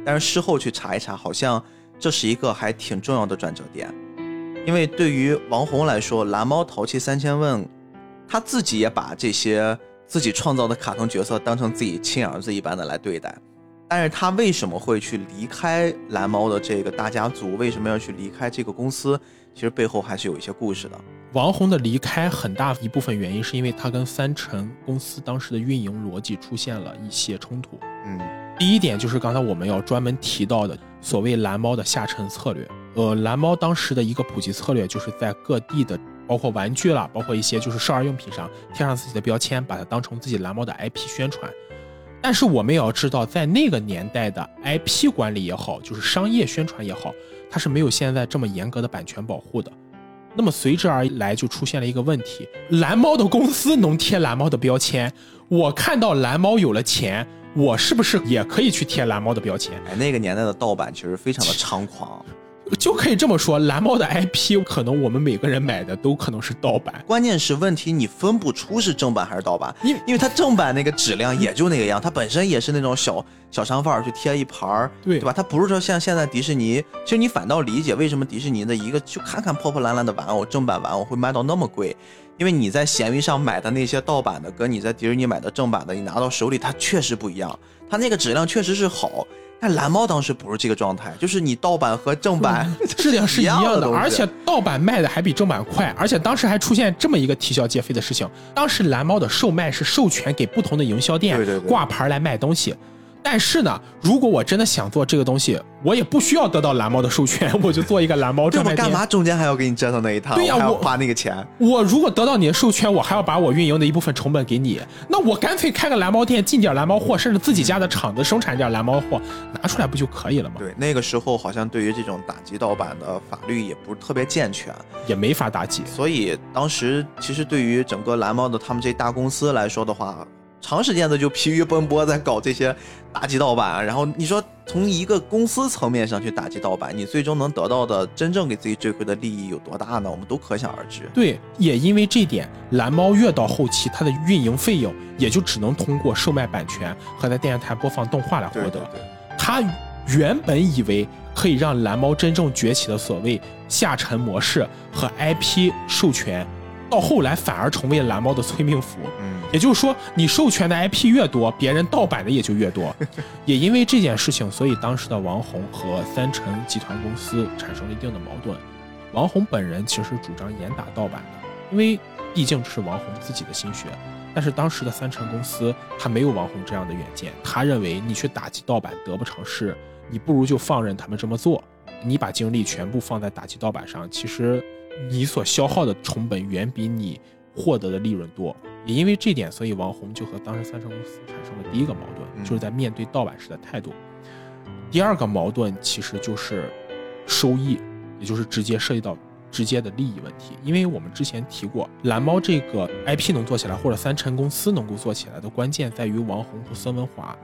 但是事后去查一查，好像这是一个还挺重要的转折点。因为对于王红来说，蓝猫淘气三千问，他自己也把这些自己创造的卡通角色当成自己亲儿子一般的来对待。但是他为什么会去离开蓝猫的这个大家族？为什么要去离开这个公司？其实背后还是有一些故事的。王红的离开很大一部分原因是因为他跟三成公司当时的运营逻辑出现了一些冲突。嗯，第一点就是刚才我们要专门提到的所谓蓝猫的下沉策略。呃，蓝猫当时的一个普及策略就是在各地的，包括玩具啦，包括一些就是少儿用品上贴上自己的标签，把它当成自己蓝猫的 IP 宣传。但是我们也要知道，在那个年代的 IP 管理也好，就是商业宣传也好，它是没有现在这么严格的版权保护的。那么随之而来就出现了一个问题：蓝猫的公司能贴蓝猫的标签，我看到蓝猫有了钱，我是不是也可以去贴蓝猫的标签？哎，那个年代的盗版其实非常的猖狂。就可以这么说，蓝猫的 IP 可能我们每个人买的都可能是盗版。关键是问题你分不出是正版还是盗版，因为因为它正版那个质量也就那个样，它本身也是那种小小商贩儿去贴一盘儿，对对吧？它不是说像现在迪士尼，其实你反倒理解为什么迪士尼的一个就看看破破烂烂的玩偶，正版玩偶会卖到那么贵，因为你在闲鱼上买的那些盗版的，跟你在迪士尼买的正版的，你拿到手里它确实不一样，它那个质量确实是好。但蓝猫当时不是这个状态，就是你盗版和正版 <laughs> 质量是一样的，而且盗版卖的还比正版快，而且当时还出现这么一个啼笑皆非的事情：当时蓝猫的售卖是授权给不同的营销店挂牌来卖东西。但是呢，如果我真的想做这个东西，我也不需要得到蓝猫的授权，我就做一个蓝猫这专卖店。么干嘛？中间还要给你折腾那一趟，对呀我花那个钱。我如果得到你的授权，我还要把我运营的一部分成本给你，那我干脆开个蓝猫店，进点蓝猫货，甚至自己家的厂子生产点蓝猫货，拿出来不就可以了吗？对，那个时候好像对于这种打击盗版的法律也不是特别健全，也没法打击。所以当时其实对于整个蓝猫的他们这大公司来说的话，长时间的就疲于奔波在搞这些打击盗版，然后你说从一个公司层面上去打击盗版，你最终能得到的真正给自己追回的利益有多大呢？我们都可想而知。对，也因为这点，蓝猫越到后期，它的运营费用也就只能通过售卖版权和在电视台播放动画来获得。他原本以为可以让蓝猫真正崛起的所谓下沉模式和 IP 授权，到后来反而成为了蓝猫的催命符。嗯，也就是说，你授权的 IP 越多，别人盗版的也就越多。<laughs> 也因为这件事情，所以当时的王红和三成集团公司产生了一定的矛盾。王红本人其实主张严打盗版的，因为毕竟这是王红自己的心血。但是当时的三成公司他没有王红这样的远见，他认为你去打击盗版得不偿失，你不如就放任他们这么做。你把精力全部放在打击盗版上，其实你所消耗的成本远比你获得的利润多。也因为这点，所以王红就和当时三成公司产生了第一个矛盾，嗯就是在面对盗版时的态度。第二个矛盾其实就是收益，也就是直接涉及到直接的利益问题，因为我们之前提过，蓝猫这个 IP 能做起来，或者三成公司能够做起来的关键在于王红和孙文华，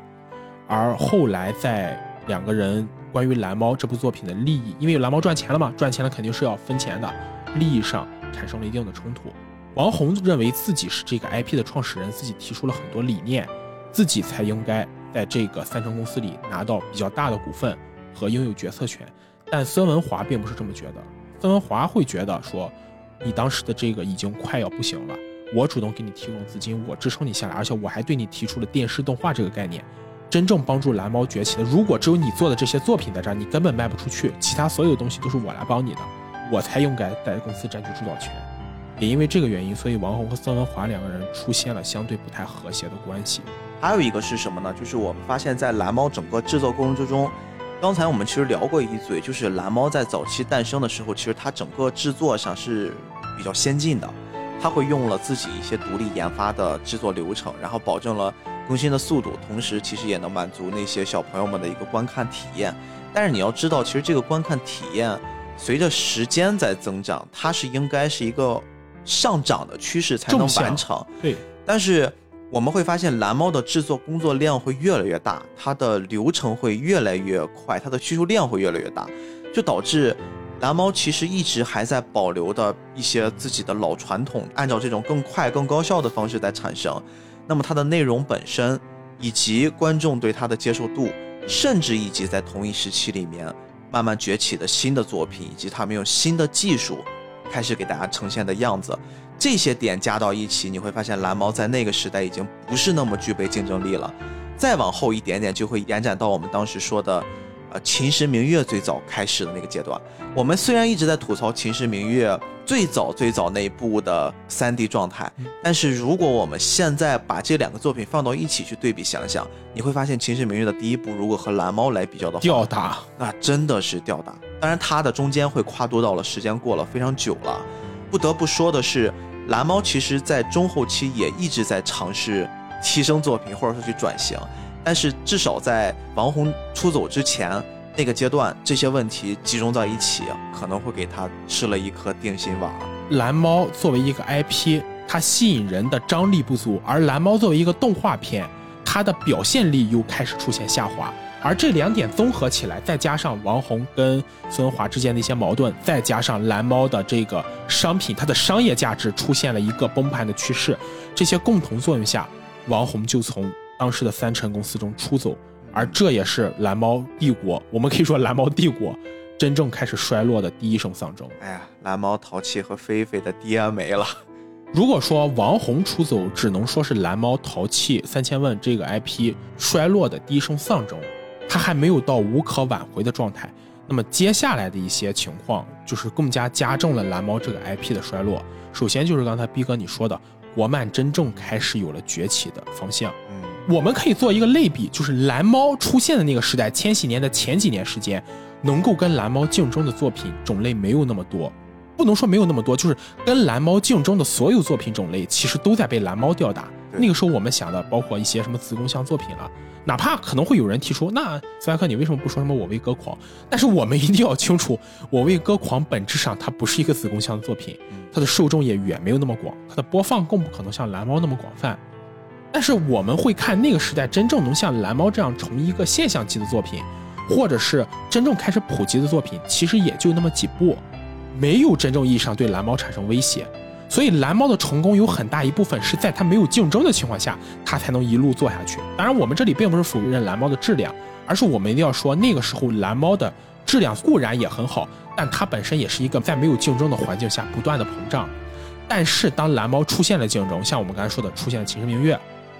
而后来在两个人关于蓝猫这部作品的利益，因为蓝猫赚钱了嘛，赚钱了肯定是要分钱的，利益上产生了一定的冲突。王红认为自己是这个 IP 的创始人，自己提出了很多理念，自己才应该在这个三成公司里拿到比较大的股份和拥有决策权，但孙文华并不是这么觉得。孙文华会觉得说，你当时的这个已经快要不行了，我主动给你提供资金，我支撑你下来，而且我还对你提出了电视动画这个概念，真正帮助蓝猫崛起的，如果只有你做的这些作品在这儿，你根本卖不出去，其他所有东西都是我来帮你的，我才应该在公司占据主导权。也因为这个原因，所以王红和孙文华两个人出现了相对不太和谐的关系。还有一个是什么呢？就是我们发现，在蓝猫整个制作过程之中。刚才我们其实聊过一嘴，就是蓝猫在早期诞生的时候，其实它整个制作上是比较先进的，它会用了自己一些独立研发的制作流程，然后保证了更新的速度，同时其实也能满足那些小朋友们的一个观看体验。但是你要知道，其实这个观看体验随着时间在增长，它是应该是一个上涨的趋势才能完成。对，但是。我们会发现蓝猫的制作工作量会越来越大，它的流程会越来越快，它的需求量会越来越大，就导致蓝猫其实一直还在保留的一些自己的老传统，按照这种更快、更高效的方式在产生。那么它的内容本身，以及观众对它的接受度，甚至以及在同一时期里面慢慢崛起的新的作品，以及他们用新的技术开始给大家呈现的样子。这些点加到一起，你会发现蓝猫在那个时代已经不是那么具备竞争力了。再往后一点点，就会延展到我们当时说的，呃，秦时明月最早开始的那个阶段。我们虽然一直在吐槽秦时明月最早最早那一部的三 D 状态，但是如果我们现在把这两个作品放到一起去对比想想，你会发现秦时明月的第一部如果和蓝猫来比较的话，吊打，那真的是吊打。当然，它的中间会跨度到了时间过了非常久了。不得不说的是。蓝猫其实，在中后期也一直在尝试提升作品，或者说去转型。但是至少在王红出走之前那个阶段，这些问题集中在一起，可能会给他吃了一颗定心丸。蓝猫作为一个 IP，它吸引人的张力不足，而蓝猫作为一个动画片，它的表现力又开始出现下滑。而这两点综合起来，再加上王红跟孙华之间的一些矛盾，再加上蓝猫的这个商品，它的商业价值出现了一个崩盘的趋势，这些共同作用下，王红就从当时的三成公司中出走，而这也是蓝猫帝国，我们可以说蓝猫帝国真正开始衰落的第一声丧钟。哎呀，蓝猫淘气和菲菲的爹没了。如果说王红出走，只能说是蓝猫淘气三千问这个 IP 衰落的第一声丧钟。它还没有到无可挽回的状态，那么接下来的一些情况就是更加加重了蓝猫这个 IP 的衰落。首先就是刚才逼哥你说的，国漫真正开始有了崛起的方向。嗯，我们可以做一个类比，就是蓝猫出现的那个时代，千禧年的前几年时间，能够跟蓝猫竞争的作品种类没有那么多，不能说没有那么多，就是跟蓝猫竞争的所有作品种类，其实都在被蓝猫吊打。那个时候我们想的，包括一些什么子宫像作品了。哪怕可能会有人提出，那斯派克，你为什么不说什么我为歌狂？但是我们一定要清楚，我为歌狂本质上它不是一个子宫向的作品，它的受众也远没有那么广，它的播放更不可能像蓝猫那么广泛。但是我们会看那个时代真正能像蓝猫这样成为一个现象级的作品，或者是真正开始普及的作品，其实也就那么几部，没有真正意义上对蓝猫产生威胁。所以蓝猫的成功有很大一部分是在它没有竞争的情况下，它才能一路做下去。当然，我们这里并不是否认蓝猫的质量，而是我们一定要说，那个时候蓝猫的质量固然也很好，但它本身也是一个在没有竞争的环境下不断的膨胀。但是当蓝猫出现了竞争，像我们刚才说的出现了《秦时明月》，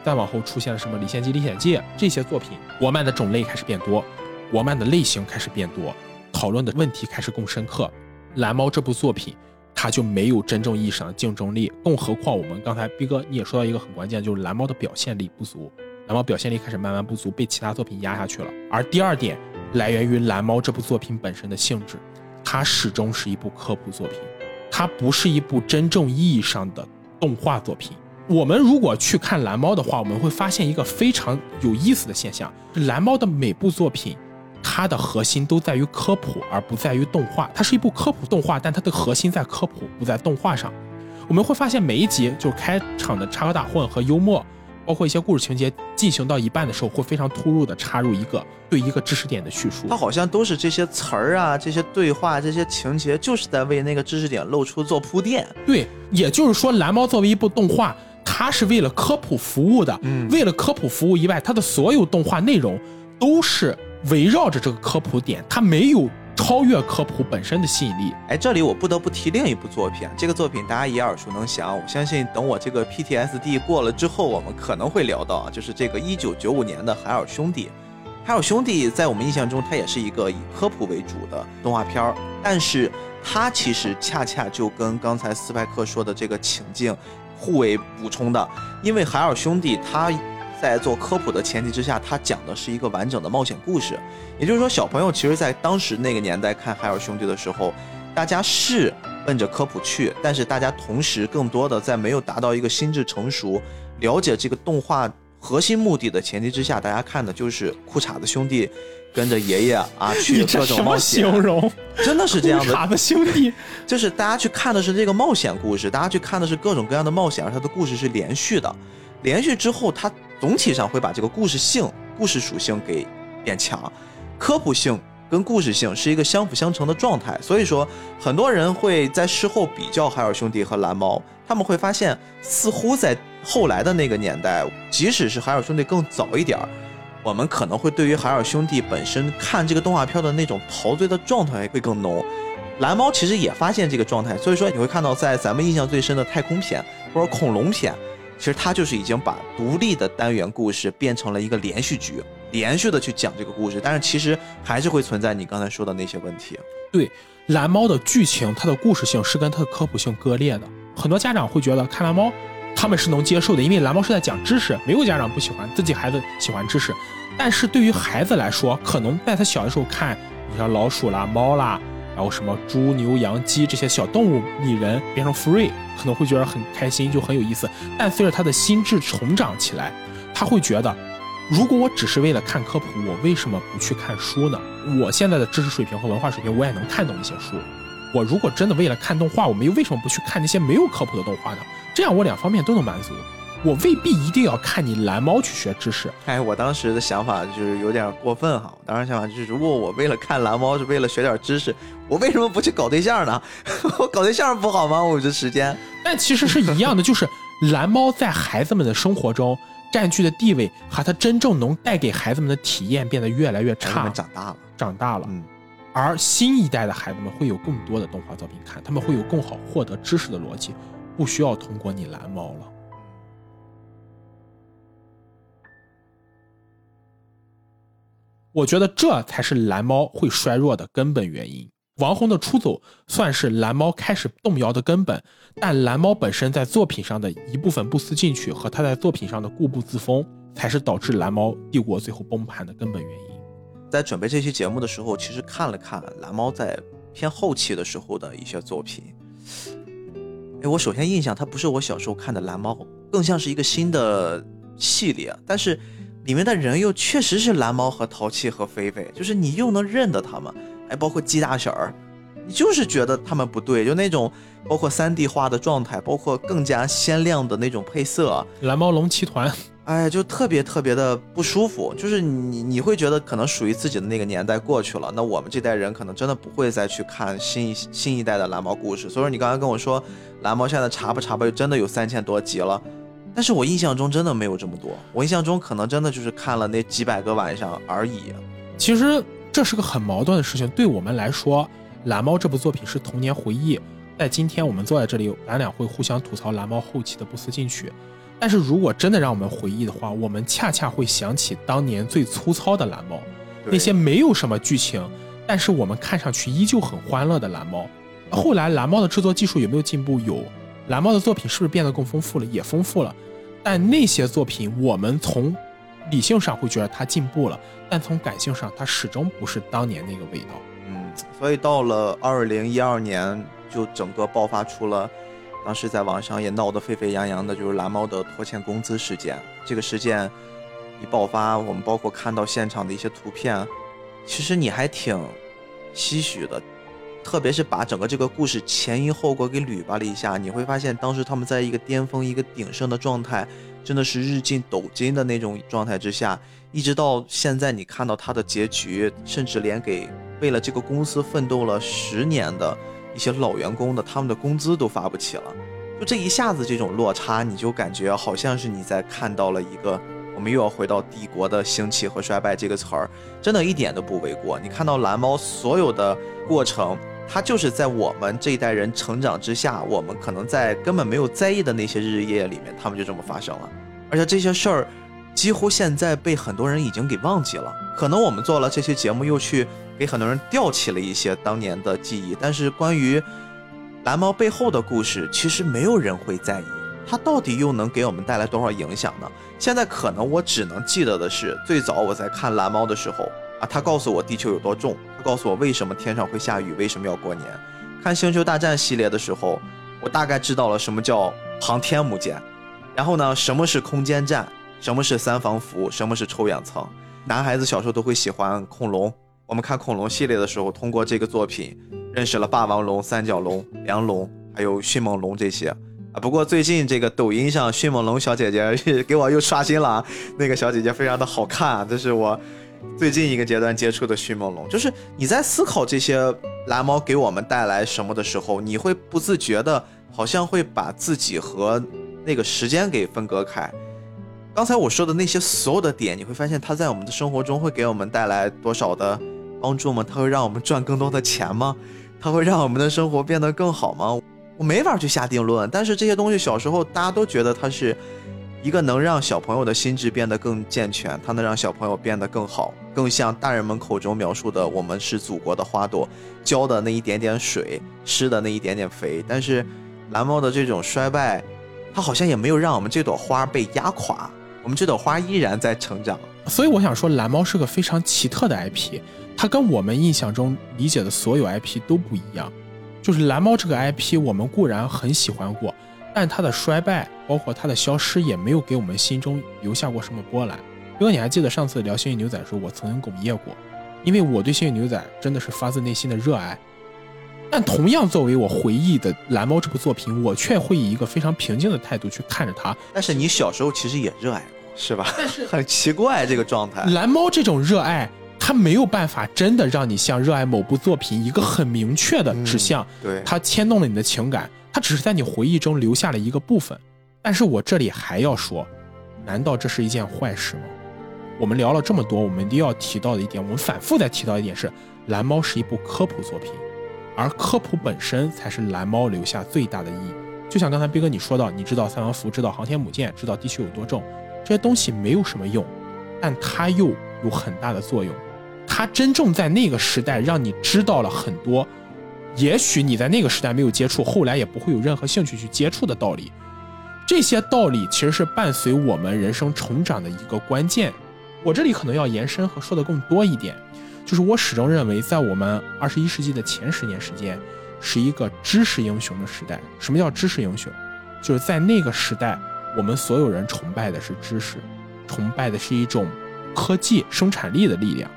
再往后出现了什么《李献计》《历险记》这些作品，国漫的种类开始变多，国漫的类型开始变多，讨论的问题开始更深刻。蓝猫这部作品。它就没有真正意义上的竞争力，更何况我们刚才逼哥你也说到一个很关键，就是蓝猫的表现力不足，蓝猫表现力开始慢慢不足，被其他作品压下去了。而第二点来源于蓝猫这部作品本身的性质，它始终是一部科普作品，它不是一部真正意义上的动画作品。我们如果去看蓝猫的话，我们会发现一个非常有意思的现象：蓝猫的每部作品。它的核心都在于科普，而不在于动画。它是一部科普动画，但它的核心在科普，不在动画上。我们会发现每一集就是开场的插科打诨和幽默，包括一些故事情节进行到一半的时候，会非常突兀的插入一个对一个知识点的叙述。它好像都是这些词儿啊，这些对话，这些情节，就是在为那个知识点露出做铺垫。对，也就是说，蓝猫作为一部动画，它是为了科普服务的。嗯为了科普服务以外，它的所有动画内容都是围绕着这个科普点，它没有超越科普本身的吸引力。哎，这里我不得不提另一部作品，这个作品大家也耳熟能详。我相信等我这个 PTSD 过了之后，我们可能会聊到，啊，就是这个一九九五年的《海尔兄弟》。《海尔兄弟》在我们印象中，它也是一个以科普为主的动画片儿，但是它其实恰恰就跟刚才斯派克说的这个情境互为补充的，因为《海尔兄弟》他在做科普的前提之下，他讲的是一个完整的冒险故事。也就是说，小朋友其实，在当时那个年代看《海尔兄弟》的时候，大家是奔着科普去，但是大家同时更多的在没有达到一个心智成熟、了解这个动画核心目的的前提之下，大家看的就是裤衩子兄弟跟着爷爷啊 <laughs> 去各种冒险形，容？真的是这样的。卡的兄弟，<laughs> 就是大家去看的是这个冒险故事，大家去看的是各种各样的冒险，而它的故事是连续的。连续之后，它总体上会把这个故事性、故事属性给变强，科普性跟故事性是一个相辅相成的状态。所以说，很多人会在事后比较海尔兄弟和蓝猫，他们会发现，似乎在后来的那个年代，即使是海尔兄弟更早一点儿。我们可能会对于海尔兄弟本身看这个动画片的那种陶醉的状态会更浓，蓝猫其实也发现这个状态，所以说你会看到，在咱们印象最深的太空片或者恐龙片，其实它就是已经把独立的单元故事变成了一个连续剧，连续的去讲这个故事，但是其实还是会存在你刚才说的那些问题。对蓝猫的剧情，它的故事性是跟它的科普性割裂的。很多家长会觉得看蓝猫，他们是能接受的，因为蓝猫是在讲知识，没有家长不喜欢自己孩子喜欢知识。但是对于孩子来说，可能在他小的时候看，你像老鼠啦、猫啦，然后什么猪、牛、羊、鸡这些小动物拟人变成 free，可能会觉得很开心，就很有意思。但随着他的心智成长起来，他会觉得，如果我只是为了看科普，我为什么不去看书呢？我现在的知识水平和文化水平，我也能看懂一些书。我如果真的为了看动画，我们又为什么不去看那些没有科普的动画呢？这样我两方面都能满足。我未必一定要看你蓝猫去学知识，哎，我当时的想法就是有点过分哈。我当时想法就是，如果我为了看蓝猫是为了学点知识，我为什么不去搞对象呢？<laughs> 我搞对象不好吗？我这时间。但其实是一样的，就是蓝猫在孩子们的生活中占据的地位和它真正能带给孩子们的体验变得越来越差他们，长大了，长大了。嗯，而新一代的孩子们会有更多的动画作品看，他们会有更好获得知识的逻辑，不需要通过你蓝猫了。我觉得这才是蓝猫会衰弱的根本原因。王红的出走算是蓝猫开始动摇的根本，但蓝猫本身在作品上的一部分不思进取和他在作品上的固步自封，才是导致蓝猫帝国最后崩盘的根本原因。在准备这期节目的时候，其实看了看蓝猫在偏后期的时候的一些作品。哎，我首先印象它不是我小时候看的蓝猫，更像是一个新的系列，但是里面的人又确实是蓝猫和淘气和菲菲，就是你又能认得他们，还包括鸡大婶儿，你就是觉得他们不对，就那种包括三 D 化的状态，包括更加鲜亮的那种配色，蓝猫龙骑团，哎，就特别特别的不舒服，就是你你会觉得可能属于自己的那个年代过去了，那我们这代人可能真的不会再去看新一新一代的蓝猫故事。所以说你刚才跟我说蓝猫现在查吧查吧，真的有三千多集了，但是我印象中真的没有这么多，我印象中可能真的就是看了那几百个晚上而已。其实这是个很矛盾的事情。对我们来说，《蓝猫》这部作品是童年回忆，在今天我们坐在这里，咱俩会互相吐槽蓝猫后期的不思进取。但是如果真的让我们回忆的话，我们恰恰会想起当年最粗糙的蓝猫，那些没有什么剧情，但是我们看上去依旧很欢乐的蓝猫。后来蓝猫的制作技术有没有进步？有，蓝猫的作品是不是变得更丰富了？也丰富了。但那些作品，我们从理性上会觉得它进步了，但从感性上，它始终不是当年那个味道。嗯，所以到了二零一二年，就整个爆发出了，当时在网上也闹得沸沸扬扬的，就是蓝猫的拖欠工资事件。这个事件一爆发，我们包括看到现场的一些图片，其实你还挺唏嘘的，特别是把整个这个故事前因后果给捋巴了一下，你会发现当时他们在一个巅峰、一个鼎盛的状态，真的是日进斗金的那种状态之下，一直到现在你看到他的结局，甚至连给为了这个公司奋斗了十年的一些老员工的他们的工资都发不起了，就这一下子这种落差，你就感觉好像是你在看到了一个。我们又要回到帝国的兴起和衰败这个词儿，真的一点都不为过。你看到蓝猫所有的过程，它就是在我们这一代人成长之下，我们可能在根本没有在意的那些日日夜夜里面，他们就这么发生了。而且这些事儿，几乎现在被很多人已经给忘记了。可能我们做了这期节目，又去给很多人吊起了一些当年的记忆，但是关于蓝猫背后的故事，其实没有人会在意。它到底又能给我们带来多少影响呢？现在可能我只能记得的是，最早我在看蓝猫的时候啊，他告诉我地球有多重，他告诉我为什么天上会下雨，为什么要过年。看星球大战系列的时候，我大概知道了什么叫航天母舰，然后呢，什么是空间站，什么是三防服，什么是臭氧层。男孩子小时候都会喜欢恐龙，我们看恐龙系列的时候，通过这个作品认识了霸王龙、三角龙、梁龙，还有迅猛龙这些。啊，不过最近这个抖音上迅猛龙小姐姐给我又刷新了，那个小姐姐非常的好看啊，这是我最近一个阶段接触的迅猛龙。就是你在思考这些蓝猫给我们带来什么的时候，你会不自觉的，好像会把自己和那个时间给分隔开。刚才我说的那些所有的点，你会发现它在我们的生活中会给我们带来多少的帮助吗？它会让我们赚更多的钱吗？它会让我们的生活变得更好吗？我没法去下定论，但是这些东西小时候大家都觉得它是一个能让小朋友的心智变得更健全，它能让小朋友变得更好，更像大人们口中描述的，我们是祖国的花朵，浇的那一点点水，施的那一点点肥。但是蓝猫的这种衰败，它好像也没有让我们这朵花被压垮，我们这朵花依然在成长。所以我想说，蓝猫是个非常奇特的 IP，它跟我们印象中理解的所有 IP 都不一样。就是蓝猫这个 IP，我们固然很喜欢过，但它的衰败，包括它的消失，也没有给我们心中留下过什么波澜。如果你还记得上次聊《幸运牛仔》的时候，我曾经哽咽过，因为我对《幸运牛仔》真的是发自内心的热爱。但同样作为我回忆的蓝猫这部作品，我却会以一个非常平静的态度去看着它。但是你小时候其实也热爱过，是吧？但是很奇怪这个状态。蓝猫这种热爱。它没有办法真的让你像热爱某部作品一个很明确的指向，对它牵动了你的情感，它只是在你回忆中留下了一个部分。但是我这里还要说，难道这是一件坏事吗？我们聊了这么多，我们一定要提到的一点，我们反复在提到一点是，蓝猫是一部科普作品，而科普本身才是蓝猫留下最大的意义。就像刚才斌哥你说到，你知道三王符，知道航天母舰，知道地球有多重，这些东西没有什么用，但它又有很大的作用。他真正在那个时代让你知道了很多，也许你在那个时代没有接触，后来也不会有任何兴趣去接触的道理。这些道理其实是伴随我们人生成长的一个关键。我这里可能要延伸和说的更多一点，就是我始终认为，在我们二十一世纪的前十年时间，是一个知识英雄的时代。什么叫知识英雄？就是在那个时代，我们所有人崇拜的是知识，崇拜的是一种科技生产力的力量。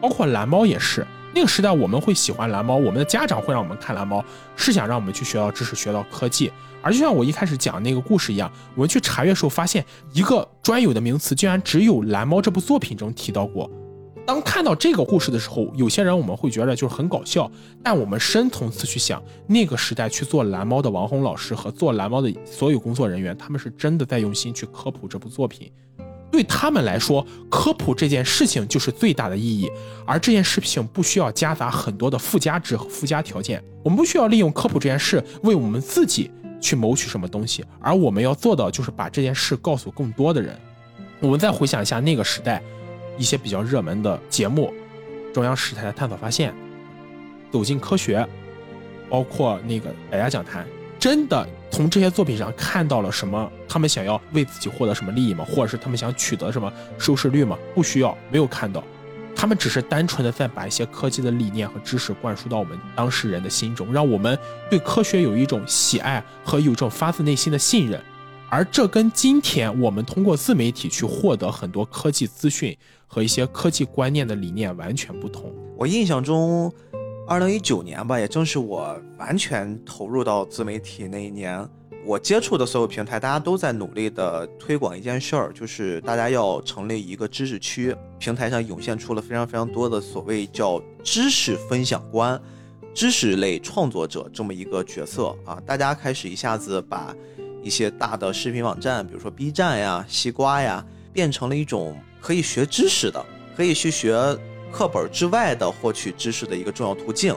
包括蓝猫也是，那个时代我们会喜欢蓝猫，我们的家长会让我们看蓝猫，是想让我们去学到知识、学到科技。而就像我一开始讲那个故事一样，我们去查阅时候发现，一个专有的名词竟然只有蓝猫这部作品中提到过。当看到这个故事的时候，有些人我们会觉得就是很搞笑，但我们深层次去想，那个时代去做蓝猫的王红老师和做蓝猫的所有工作人员，他们是真的在用心去科普这部作品。对他们来说，科普这件事情就是最大的意义，而这件事情不需要夹杂很多的附加值和附加条件。我们不需要利用科普这件事为我们自己去谋取什么东西，而我们要做的就是把这件事告诉更多的人。我们再回想一下那个时代，一些比较热门的节目，中央十台的《探索发现》，走进科学，包括那个百家讲坛。真的从这些作品上看到了什么？他们想要为自己获得什么利益吗？或者是他们想取得什么收视率吗？不需要，没有看到，他们只是单纯的在把一些科技的理念和知识灌输到我们当事人的心中，让我们对科学有一种喜爱和有一种发自内心的信任。而这跟今天我们通过自媒体去获得很多科技资讯和一些科技观念的理念完全不同。我印象中，二零一九年吧，也正是我完全投入到自媒体那一年，我接触的所有平台，大家都在努力的推广一件事儿，就是大家要成立一个知识区，平台上涌现出了非常非常多的所谓叫知识分享官、知识类创作者这么一个角色啊，大家开始一下子把。一些大的视频网站，比如说 B 站呀、西瓜呀，变成了一种可以学知识的、可以去学课本之外的获取知识的一个重要途径。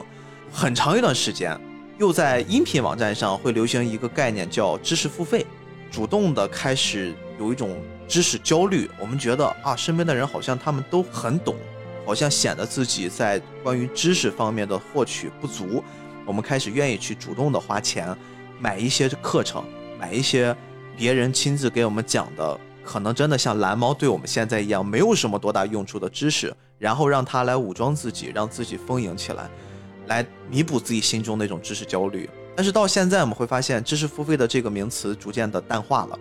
很长一段时间，又在音频网站上会流行一个概念叫知识付费，主动的开始有一种知识焦虑。我们觉得啊，身边的人好像他们都很懂，好像显得自己在关于知识方面的获取不足。我们开始愿意去主动的花钱买一些课程。买一些别人亲自给我们讲的，可能真的像蓝猫对我们现在一样，没有什么多大用处的知识，然后让他来武装自己，让自己丰盈起来，来弥补自己心中那种知识焦虑。但是到现在，我们会发现知识付费的这个名词逐渐的淡化了。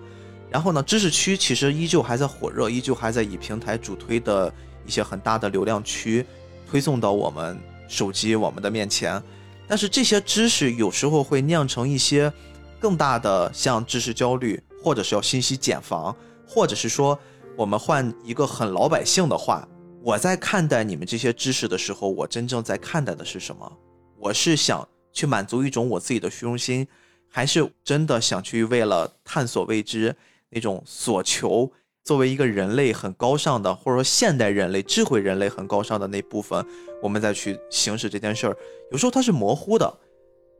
然后呢，知识区其实依旧还在火热，依旧还在以平台主推的一些很大的流量区推送到我们手机、我们的面前。但是这些知识有时候会酿成一些。更大的像知识焦虑，或者是要信息茧房，或者是说，我们换一个很老百姓的话，我在看待你们这些知识的时候，我真正在看待的是什么？我是想去满足一种我自己的虚荣心，还是真的想去为了探索未知那种所求？作为一个人类很高尚的，或者说现代人类智慧人类很高尚的那部分，我们再去行使这件事儿，有时候它是模糊的。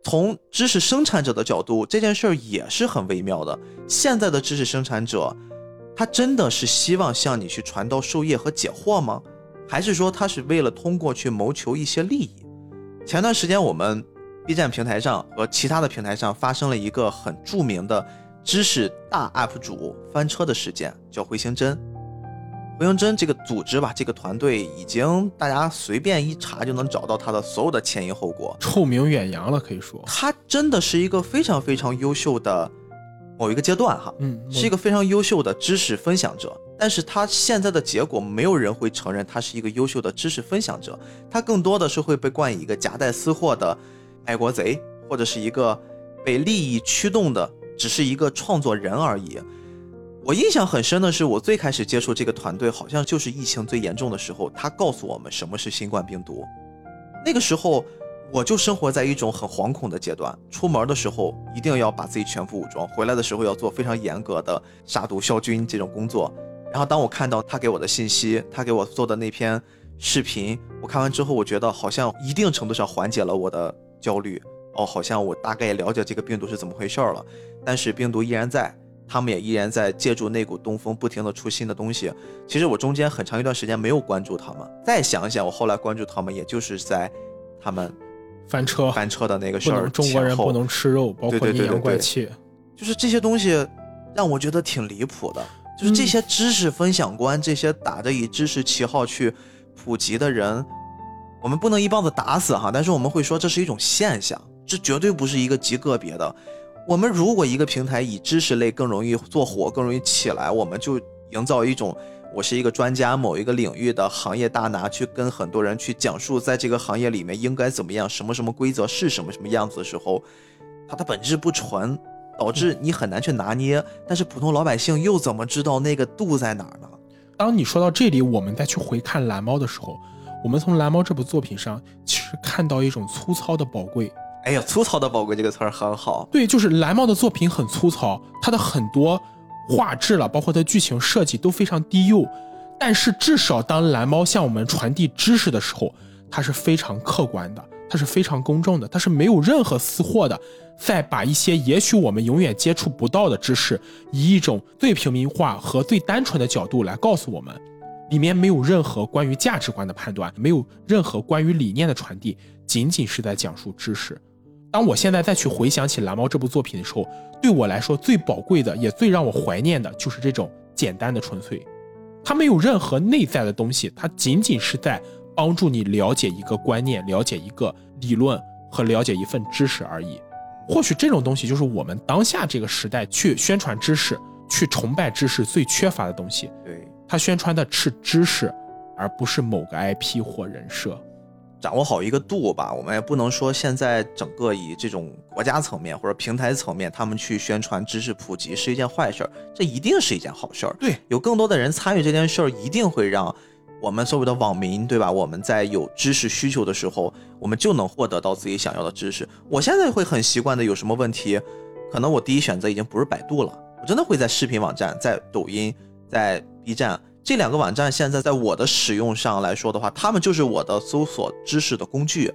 从知识生产者的角度，这件事儿也是很微妙的。现在的知识生产者，他真的是希望向你去传道授业和解惑吗？还是说他是为了通过去谋求一些利益？前段时间我们 B 站平台上和其他的平台上发生了一个很著名的知识大 UP 主翻车的事件，叫回形针。回形针这个组织吧，这个团队已经大家随便一查就能找到他的所有的前因后果，臭名远扬了，可以说他真的是一个非常非常优秀的某一个阶段哈，嗯，是一个非常优秀的知识分享者。但是他现在的结果，没有人会承认他是一个优秀的知识分享者，他更多的是会被冠以一个夹带私货的爱国贼，或者是一个被利益驱动的，只是一个创作人而已。我印象很深的是，我最开始接触这个团队，好像就是疫情最严重的时候，他告诉我们什么是新冠病毒。那个时候，我就生活在一种很惶恐的阶段，出门的时候一定要把自己全副武装，回来的时候要做非常严格的杀毒消菌这种工作。然后，当我看到他给我的信息，他给我做的那篇视频，我看完之后，我觉得好像一定程度上缓解了我的焦虑。哦，好像我大概也了解这个病毒是怎么回事了，但是病毒依然在。他们也依然在借助那股东风，不停的出新的东西。其实我中间很长一段时间没有关注他们。再想想，我后来关注他们，也就是在他们翻车翻车的那个事儿中国人不能吃肉，包括阴阳怪气，就是这些东西让我觉得挺离谱的。就是这些知识分享官，这些打着以知识旗号去普及的人，我们不能一棒子打死哈。但是我们会说这是一种现象，这绝对不是一个极个别的。我们如果一个平台以知识类更容易做火，更容易起来，我们就营造一种我是一个专家，某一个领域的行业大拿，去跟很多人去讲述在这个行业里面应该怎么样，什么什么规则是什么什么样子的时候，它的本质不纯，导致你很难去拿捏。但是普通老百姓又怎么知道那个度在哪儿呢？当你说到这里，我们再去回看蓝猫的时候，我们从蓝猫这部作品上其实看到一种粗糙的宝贵。哎呀，粗糙的宝贵这个词儿很好。对，就是蓝猫的作品很粗糙，它的很多画质了，包括它剧情设计都非常低幼。但是至少当蓝猫向我们传递知识的时候，它是非常客观的，它是非常公正的，它是没有任何私货的，在把一些也许我们永远接触不到的知识，以一种最平民化和最单纯的角度来告诉我们，里面没有任何关于价值观的判断，没有任何关于理念的传递，仅仅是在讲述知识。当我现在再去回想起《蓝猫》这部作品的时候，对我来说最宝贵的，也最让我怀念的，就是这种简单的纯粹。它没有任何内在的东西，它仅仅是在帮助你了解一个观念、了解一个理论和了解一份知识而已。或许这种东西就是我们当下这个时代去宣传知识、去崇拜知识最缺乏的东西。对，它宣传的是知识，而不是某个 IP 或人设。掌握好一个度吧，我们也不能说现在整个以这种国家层面或者平台层面，他们去宣传知识普及是一件坏事儿，这一定是一件好事儿。对，有更多的人参与这件事儿，一定会让我们所有的网民，对吧？我们在有知识需求的时候，我们就能获得到自己想要的知识。我现在会很习惯的，有什么问题，可能我第一选择已经不是百度了，我真的会在视频网站、在抖音、在 B 站。这两个网站现在在我的使用上来说的话，他们就是我的搜索知识的工具。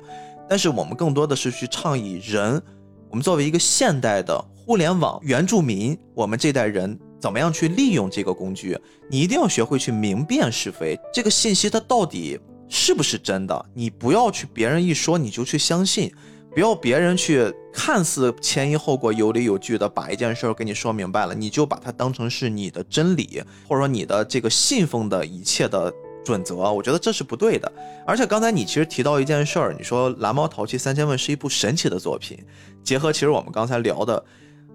但是我们更多的是去倡议人，我们作为一个现代的互联网原住民，我们这代人怎么样去利用这个工具？你一定要学会去明辨是非，这个信息它到底是不是真的？你不要去别人一说你就去相信。不要别人去看似前因后果有理有据的把一件事儿给你说明白了，你就把它当成是你的真理，或者说你的这个信奉的一切的准则。我觉得这是不对的。而且刚才你其实提到一件事儿，你说《蓝猫淘气三千问》是一部神奇的作品，结合其实我们刚才聊的，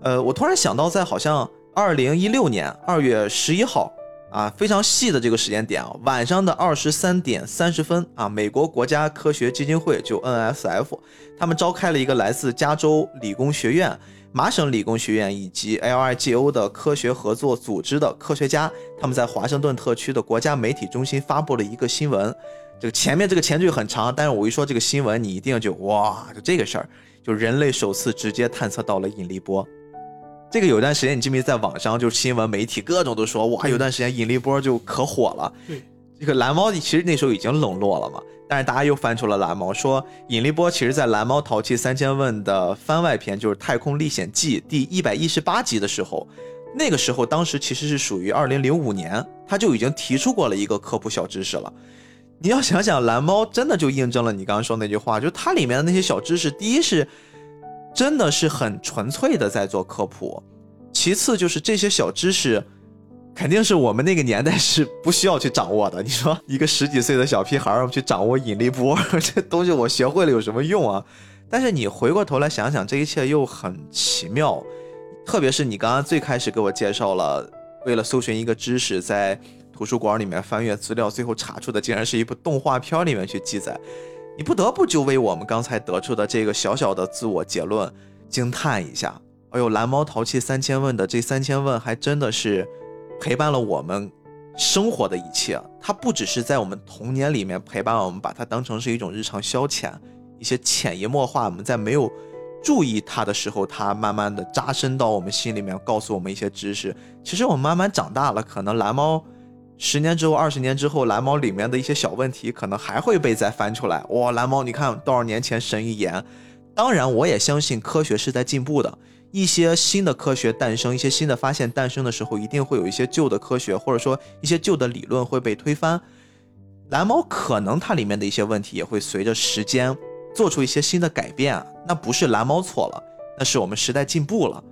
呃，我突然想到在好像二零一六年二月十一号。啊，非常细的这个时间点啊，晚上的二十三点三十分啊，美国国家科学基金会就 NSF，他们召开了一个来自加州理工学院、麻省理工学院以及 LIGO 的科学合作组织的科学家，他们在华盛顿特区的国家媒体中心发布了一个新闻。这个前面这个前缀很长，但是我一说这个新闻，你一定就哇，就这个事儿，就人类首次直接探测到了引力波。这个有段时间，你记不记得在网上就是新闻媒体各种都说，哇，有段时间引力波就可火了。对，这个蓝猫其实那时候已经冷落了嘛，但是大家又翻出了蓝猫，说引力波其实在《蓝猫淘气三千问》的番外篇，就是《太空历险记》第一百一十八集的时候，那个时候当时其实是属于二零零五年，他就已经提出过了一个科普小知识了。你要想想，蓝猫真的就印证了你刚刚说那句话，就它里面的那些小知识，第一是。真的是很纯粹的在做科普，其次就是这些小知识，肯定是我们那个年代是不需要去掌握的。你说一个十几岁的小屁孩儿去掌握引力波 <laughs> 这东西，我学会了有什么用啊？但是你回过头来想想，这一切又很奇妙。特别是你刚刚最开始给我介绍了，为了搜寻一个知识，在图书馆里面翻阅资料，最后查出的竟然是一部动画片里面去记载。你不得不就为我们刚才得出的这个小小的自我结论惊叹一下。哎呦，蓝猫淘气三千问的这三千问还真的是陪伴了我们生活的一切。它不只是在我们童年里面陪伴我们，把它当成是一种日常消遣，一些潜移默化，我们在没有注意它的时候，它慢慢的扎深到我们心里面，告诉我们一些知识。其实我们慢慢长大了，可能蓝猫。十年之后，二十年之后，蓝猫里面的一些小问题可能还会被再翻出来。哇，蓝猫，你看多少年前神预言？当然，我也相信科学是在进步的，一些新的科学诞生，一些新的发现诞生的时候，一定会有一些旧的科学或者说一些旧的理论会被推翻。蓝猫可能它里面的一些问题也会随着时间做出一些新的改变，那不是蓝猫错了，那是我们时代进步了。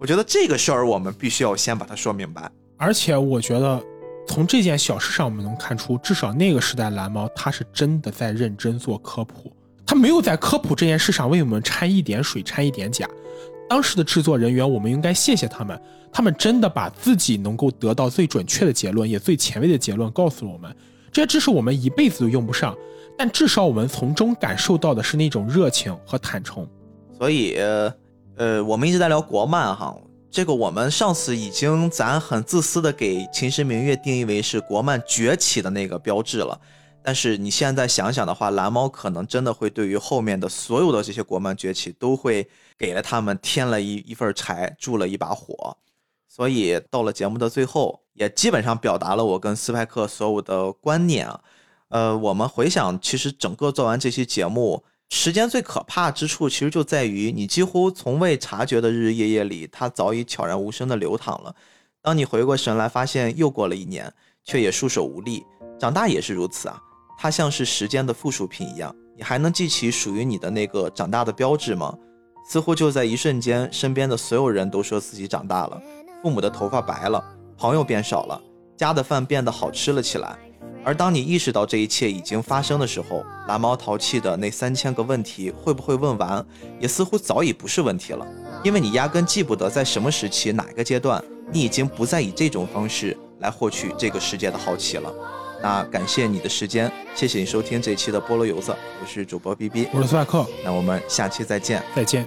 我觉得这个事儿我们必须要先把它说明白，而且我觉得。从这件小事上，我们能看出，至少那个时代蓝猫他是真的在认真做科普，他没有在科普这件事上为我们掺一点水、掺一点假。当时的制作人员，我们应该谢谢他们，他们真的把自己能够得到最准确的结论，也最前卫的结论告诉了我们。这些知识我们一辈子都用不上，但至少我们从中感受到的是那种热情和坦诚。所以，呃，我们一直在聊国漫哈。这个我们上次已经咱很自私的给《秦时明月》定义为是国漫崛起的那个标志了，但是你现在想想的话，蓝猫可能真的会对于后面的所有的这些国漫崛起，都会给了他们添了一一份柴，助了一把火。所以到了节目的最后，也基本上表达了我跟斯派克所有的观念啊。呃，我们回想，其实整个做完这期节目。时间最可怕之处，其实就在于你几乎从未察觉的日日夜夜里，它早已悄然无声地流淌了。当你回过神来，发现又过了一年，却也束手无力。长大也是如此啊，它像是时间的附属品一样。你还能记起属于你的那个长大的标志吗？似乎就在一瞬间，身边的所有人都说自己长大了，父母的头发白了，朋友变少了，家的饭变得好吃了起来。而当你意识到这一切已经发生的时候，蓝猫淘气的那三千个问题会不会问完，也似乎早已不是问题了，因为你压根记不得在什么时期、哪个阶段，你已经不再以这种方式来获取这个世界的好奇了。那感谢你的时间，谢谢你收听这一期的菠萝油子，我是主播 B B，我是苏亚克，那我们下期再见。再见。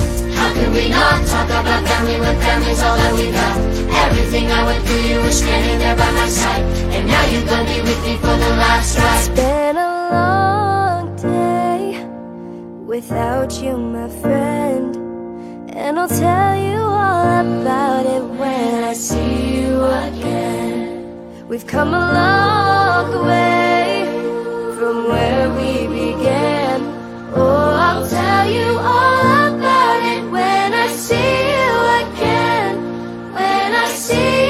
How could we not talk about family when family's all that we got? Everything I went through, you were standing there by my side. And now you're gonna be with me for the last ride. It's been a long day Without you, my friend. And I'll tell you all about it when I see you again. We've come a long way From where we began. Oh, I'll tell you all see you again when I see